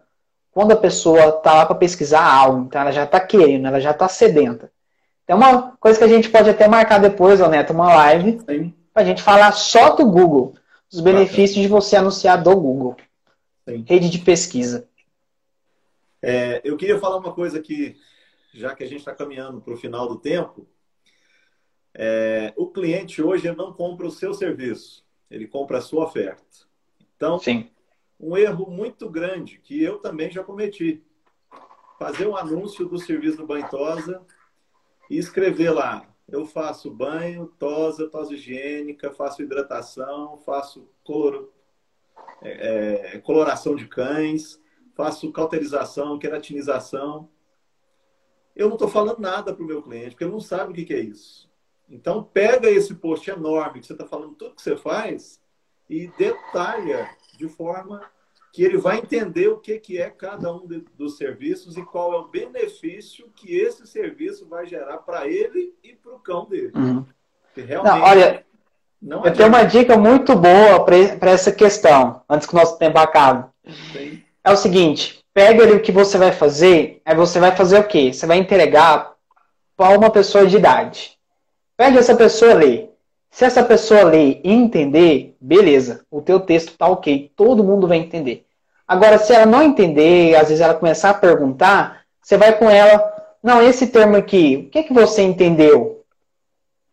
Quando a pessoa está lá para pesquisar algo, então ela já está querendo, ela já está sedenta. Então, uma coisa que a gente pode até marcar depois, ô Neto, uma live, para a gente falar só do Google os benefícios Bacana. de você anunciar do Google. Sim. Rede de pesquisa. É, eu queria falar uma coisa aqui, já que a gente está caminhando para o final do tempo. É, o cliente hoje não compra o seu serviço, ele compra a sua oferta. Então, Sim. um erro muito grande que eu também já cometi. Fazer um anúncio do serviço do Banhosa e escrever lá eu faço banho, tosa, tosa higiênica, faço hidratação, faço color, é, é, coloração de cães, faço cauterização, queratinização. Eu não estou falando nada para o meu cliente, porque ele não sabe o que, que é isso. Então, pega esse post enorme que você está falando tudo que você faz e detalha de forma que ele vai entender o que, que é cada um de, dos serviços e qual é o benefício que esse serviço vai gerar para ele e para o cão dele. Uhum. Realmente, não, olha, não eu tenho uma dica muito boa para essa questão, antes que o nosso tempo acabe. Sim. É o seguinte, pega ali o que você vai fazer, aí você vai fazer o quê? Você vai entregar para uma pessoa de idade. Pega essa pessoa ali. Se essa pessoa ler e entender, beleza, o teu texto tá ok, todo mundo vai entender. Agora, se ela não entender, às vezes ela começar a perguntar, você vai com ela, não, esse termo aqui, o que, é que você entendeu?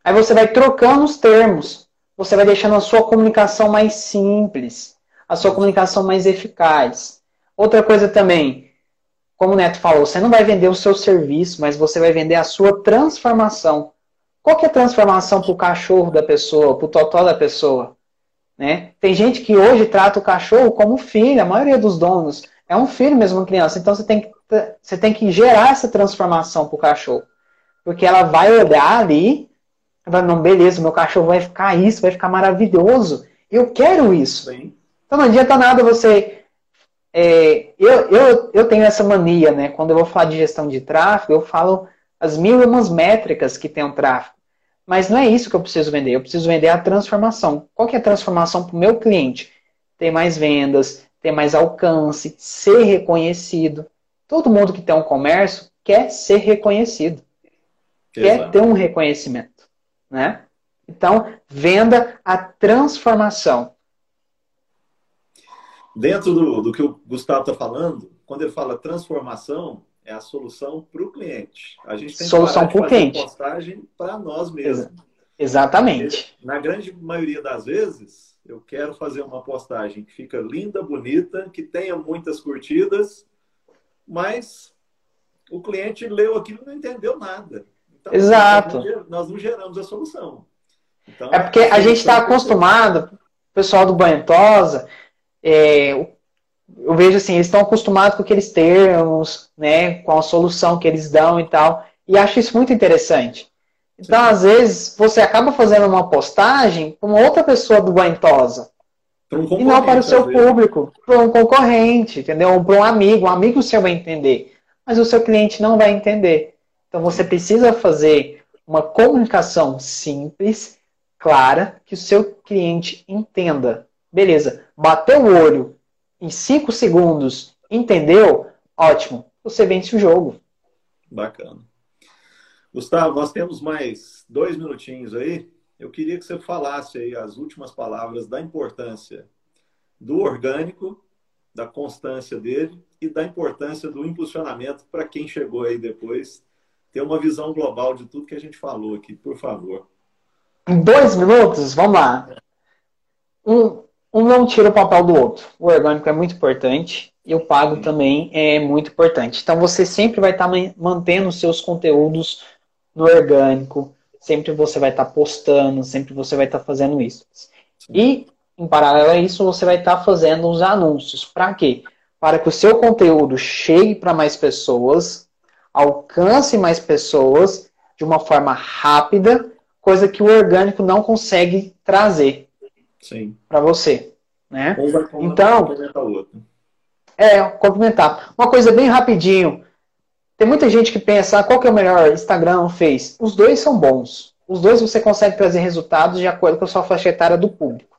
Aí você vai trocando os termos, você vai deixando a sua comunicação mais simples, a sua comunicação mais eficaz. Outra coisa também, como o Neto falou, você não vai vender o seu serviço, mas você vai vender a sua transformação. Qual que é a transformação para o cachorro da pessoa, para o totó da pessoa? Né? Tem gente que hoje trata o cachorro como filho, a maioria dos donos é um filho mesmo, uma criança. Então você tem que, você tem que gerar essa transformação para o cachorro. Porque ela vai olhar ali, Vai, não, beleza, meu cachorro vai ficar isso, vai ficar maravilhoso. Eu quero isso. Sim. Então não adianta nada você. É, eu, eu, eu tenho essa mania, né? Quando eu vou falar de gestão de tráfego, eu falo as mil e umas métricas que tem o um tráfego. Mas não é isso que eu preciso vender. Eu preciso vender a transformação. Qual que é a transformação para o meu cliente? Ter mais vendas, ter mais alcance, ser reconhecido. Todo mundo que tem um comércio quer ser reconhecido. Exato. Quer ter um reconhecimento. Né? Então, venda a transformação. Dentro do, do que o Gustavo está falando, quando ele fala transformação, é a solução para o cliente. A gente tem solução para o cliente. postagem para nós mesmos. Exatamente. Porque, na grande maioria das vezes, eu quero fazer uma postagem que fica linda, bonita, que tenha muitas curtidas, mas o cliente leu aquilo e não entendeu nada. Então, Exato. Nós não geramos a solução. Então, é porque a gente está acostumado, o pessoal do Banhotosa, é, eu vejo assim, eles estão acostumados com aqueles termos, né, com a solução que eles dão e tal, e acho isso muito interessante. Então, Sim. às vezes, você acaba fazendo uma postagem com outra pessoa do Guaintosa. Um e não para o seu público, para um concorrente, entendeu? Para um amigo, um amigo seu vai entender, mas o seu cliente não vai entender. Então, você precisa fazer uma comunicação simples, clara, que o seu cliente entenda. Beleza, bateu o olho em 5 segundos, entendeu? Ótimo, você vence o jogo. Bacana. Gustavo, nós temos mais dois minutinhos aí. Eu queria que você falasse aí as últimas palavras da importância do orgânico, da constância dele e da importância do impulsionamento para quem chegou aí depois ter uma visão global de tudo que a gente falou aqui, por favor. Em dois minutos, vamos lá. Um, um não tira o papel do outro. O orgânico é muito importante e o pago Sim. também é muito importante. Então você sempre vai estar tá mantendo seus conteúdos no orgânico, sempre você vai estar tá postando, sempre você vai estar tá fazendo isso. Sim. E em paralelo a isso, você vai estar tá fazendo os anúncios. Para quê? Para que o seu conteúdo chegue para mais pessoas, alcance mais pessoas de uma forma rápida, coisa que o orgânico não consegue trazer para você, né? então, é complementar. Uma coisa bem rapidinho. Tem muita gente que pensa, ah, qual que é o melhor, Instagram ou Face? Os dois são bons. Os dois você consegue trazer resultados de acordo com a sua faixa etária do público.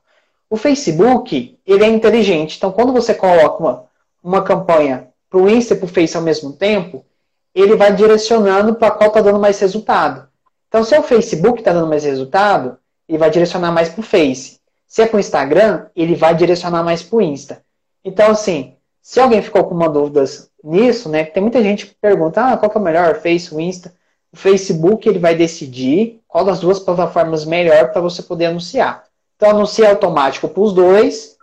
O Facebook, ele é inteligente. Então, quando você coloca uma, uma campanha para o Insta e para o Face ao mesmo tempo, ele vai direcionando para qual está dando mais resultado. Então, se é o Facebook está dando mais resultado, ele vai direcionar mais para o Face. Se é para o Instagram, ele vai direcionar mais para o Insta. Então, assim, se alguém ficou com uma dúvida nisso, né? Tem muita gente que pergunta, ah, qual que é o melhor, Face ou Insta? O Facebook ele vai decidir qual das duas plataformas melhor para você poder anunciar. Então, anuncia automático para os dois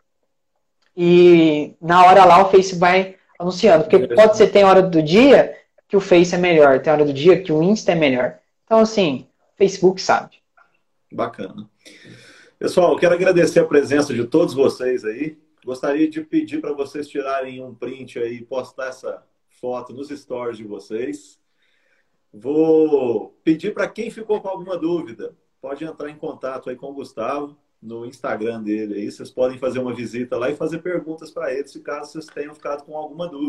e na hora lá o Face vai anunciando. Porque pode ser tem hora do dia que o Face é melhor, tem hora do dia que o Insta é melhor. Então, assim, Facebook sabe. Bacana. Pessoal, quero agradecer a presença de todos vocês aí. Gostaria de pedir para vocês tirarem um print aí e postar essa foto nos stories de vocês. Vou pedir para quem ficou com alguma dúvida, pode entrar em contato aí com o Gustavo no Instagram dele aí. Vocês podem fazer uma visita lá e fazer perguntas para ele, se caso vocês tenham ficado com alguma dúvida.